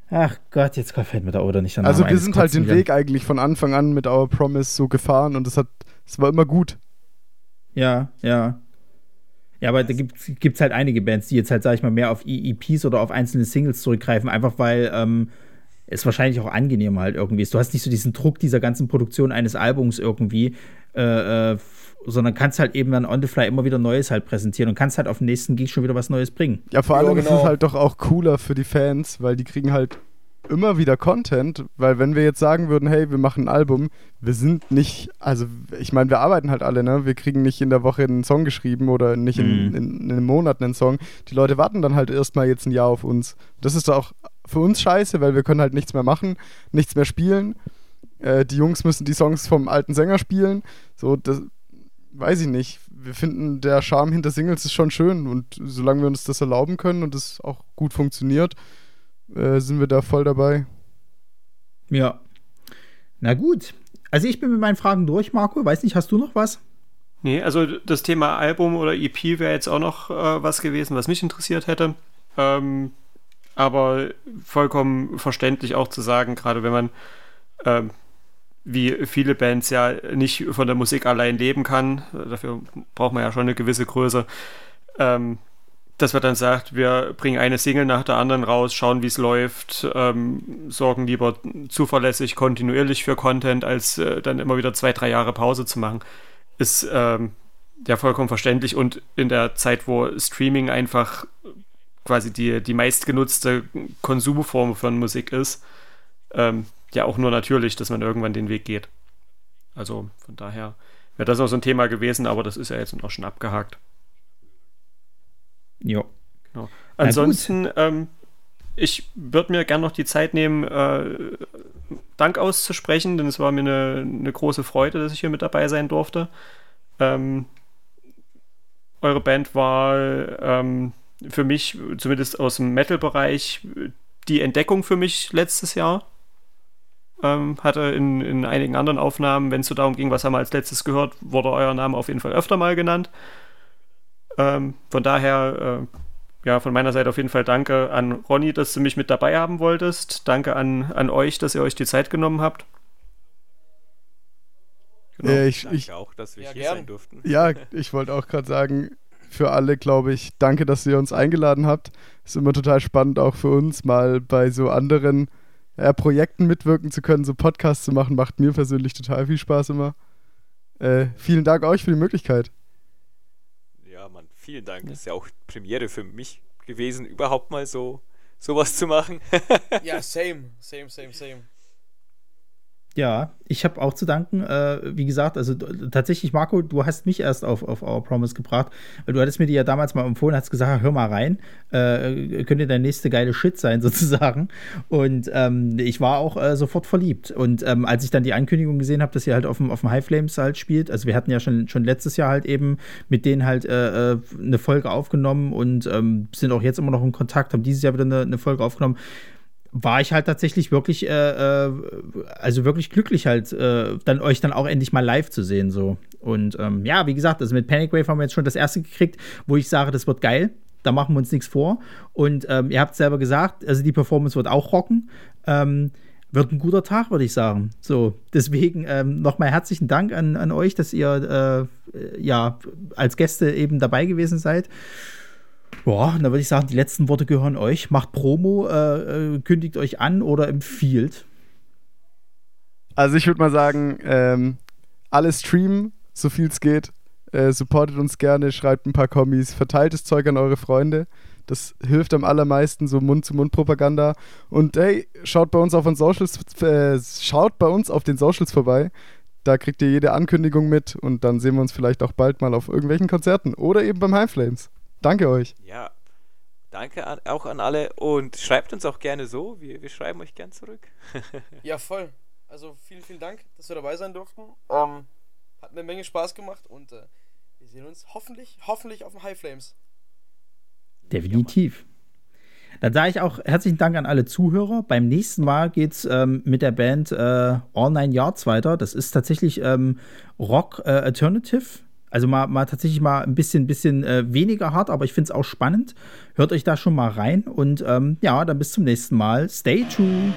Ach Gott, jetzt fällt mir da oder nicht an. Also wir sind halt den Weg eigentlich von Anfang an mit Our Promise so gefahren und es hat, es war immer gut. Ja, ja. Ja, aber da gibt es halt einige Bands, die jetzt halt, sag ich mal, mehr auf EPs oder auf einzelne Singles zurückgreifen, einfach weil ähm, es wahrscheinlich auch angenehmer halt irgendwie ist. Du hast nicht so diesen Druck dieser ganzen Produktion eines Albums irgendwie, äh, äh, sondern kannst halt eben dann on the fly immer wieder Neues halt präsentieren und kannst halt auf den nächsten Gig schon wieder was Neues bringen. Ja, vor allem ja, genau. ist es genau. halt doch auch cooler für die Fans, weil die kriegen halt immer wieder Content, weil wenn wir jetzt sagen würden, hey, wir machen ein Album, wir sind nicht, also ich meine, wir arbeiten halt alle, ne? Wir kriegen nicht in der Woche einen Song geschrieben oder nicht in, mhm. in, in einem Monat einen Song. Die Leute warten dann halt erstmal jetzt ein Jahr auf uns. Das ist auch für uns scheiße, weil wir können halt nichts mehr machen, nichts mehr spielen. Äh, die Jungs müssen die Songs vom alten Sänger spielen. So, das, weiß ich nicht. Wir finden, der Charme hinter Singles ist schon schön und solange wir uns das erlauben können und es auch gut funktioniert, äh, sind wir da voll dabei. Ja. Na gut. Also ich bin mit meinen Fragen durch, Marco. Weiß nicht, hast du noch was? Nee, also das Thema Album oder EP wäre jetzt auch noch äh, was gewesen, was mich interessiert hätte. Ähm, aber vollkommen verständlich auch zu sagen, gerade wenn man ähm, wie viele Bands ja nicht von der Musik allein leben kann. Dafür braucht man ja schon eine gewisse Größe. Ähm, dass man dann sagt, wir bringen eine Single nach der anderen raus, schauen, wie es läuft, ähm, sorgen lieber zuverlässig, kontinuierlich für Content, als äh, dann immer wieder zwei, drei Jahre Pause zu machen, ist ähm, ja vollkommen verständlich. Und in der Zeit, wo Streaming einfach quasi die, die meistgenutzte Konsumform von Musik ist, ähm, ja auch nur natürlich, dass man irgendwann den Weg geht. Also von daher wäre das auch so ein Thema gewesen, aber das ist ja jetzt auch schon abgehakt. Ja. Genau. Ansonsten, ähm, ich würde mir gerne noch die Zeit nehmen, äh, Dank auszusprechen, denn es war mir eine, eine, große Freude, dass ich hier mit dabei sein durfte. Ähm, eure Band war ähm, für mich, zumindest aus dem Metal-Bereich, die Entdeckung für mich letztes Jahr. Ähm, hatte in, in einigen anderen Aufnahmen, wenn es so darum ging, was haben wir als letztes gehört, wurde euer Name auf jeden Fall öfter mal genannt. Ähm, von daher, äh, ja, von meiner Seite auf jeden Fall danke an Ronny, dass du mich mit dabei haben wolltest. Danke an, an euch, dass ihr euch die Zeit genommen habt. Genau. Äh, ich, danke ich, auch, dass wir ja, hier gern. sein durften. Ja, ich wollte auch gerade sagen, für alle, glaube ich, danke, dass ihr uns eingeladen habt. Ist immer total spannend, auch für uns, mal bei so anderen ja, Projekten mitwirken zu können, so Podcasts zu machen, macht mir persönlich total viel Spaß immer. Äh, vielen Dank euch für die Möglichkeit. Ja, Mann, vielen Dank. Das ist ja auch Premiere für mich gewesen, überhaupt mal so sowas zu machen. ja, same, same, same, same. Ja, ich habe auch zu danken. Äh, wie gesagt, also tatsächlich, Marco, du hast mich erst auf, auf Our Promise gebracht, du hattest mir die ja damals mal empfohlen, hast gesagt, hör mal rein, äh, könnte der nächste geile Shit sein, sozusagen. Und ähm, ich war auch äh, sofort verliebt. Und ähm, als ich dann die Ankündigung gesehen habe, dass ihr halt auf dem, auf dem High Flames halt spielt, also wir hatten ja schon, schon letztes Jahr halt eben mit denen halt äh, äh, eine Folge aufgenommen und ähm, sind auch jetzt immer noch in Kontakt, haben dieses Jahr wieder eine, eine Folge aufgenommen war ich halt tatsächlich wirklich, äh, äh, also wirklich glücklich halt, äh, dann euch dann auch endlich mal live zu sehen so. Und ähm, ja, wie gesagt, also mit Panic Wave haben wir jetzt schon das erste gekriegt, wo ich sage, das wird geil. Da machen wir uns nichts vor. Und ähm, ihr habt selber gesagt, also die Performance wird auch rocken. Ähm, wird ein guter Tag, würde ich sagen. So, deswegen ähm, nochmal herzlichen Dank an, an euch, dass ihr äh, ja als Gäste eben dabei gewesen seid. Ja, dann würde ich sagen, die letzten Worte gehören euch. Macht Promo, äh, äh, kündigt euch an oder empfiehlt. Also ich würde mal sagen, ähm, alle streamen, so viel es geht. Äh, supportet uns gerne, schreibt ein paar Kommis, verteilt das Zeug an eure Freunde. Das hilft am allermeisten, so Mund-zu-Mund-Propaganda. Und hey, schaut bei uns auf den Socials, äh, schaut bei uns auf den Socials vorbei. Da kriegt ihr jede Ankündigung mit und dann sehen wir uns vielleicht auch bald mal auf irgendwelchen Konzerten oder eben beim Heimflames. Danke euch. Ja, danke an, auch an alle und schreibt uns auch gerne so. Wir, wir schreiben euch gern zurück. ja, voll. Also vielen, vielen Dank, dass wir dabei sein durften. Ähm, hat eine Menge Spaß gemacht und äh, wir sehen uns hoffentlich, hoffentlich auf dem High Flames. Definitiv. Dann sage ich auch herzlichen Dank an alle Zuhörer. Beim nächsten Mal geht es ähm, mit der Band äh, All Nine Yards weiter. Das ist tatsächlich ähm, Rock äh, Alternative. Also mal, mal tatsächlich mal ein bisschen, bisschen äh, weniger hart, aber ich finde es auch spannend. Hört euch da schon mal rein und ähm, ja, dann bis zum nächsten Mal. Stay tuned.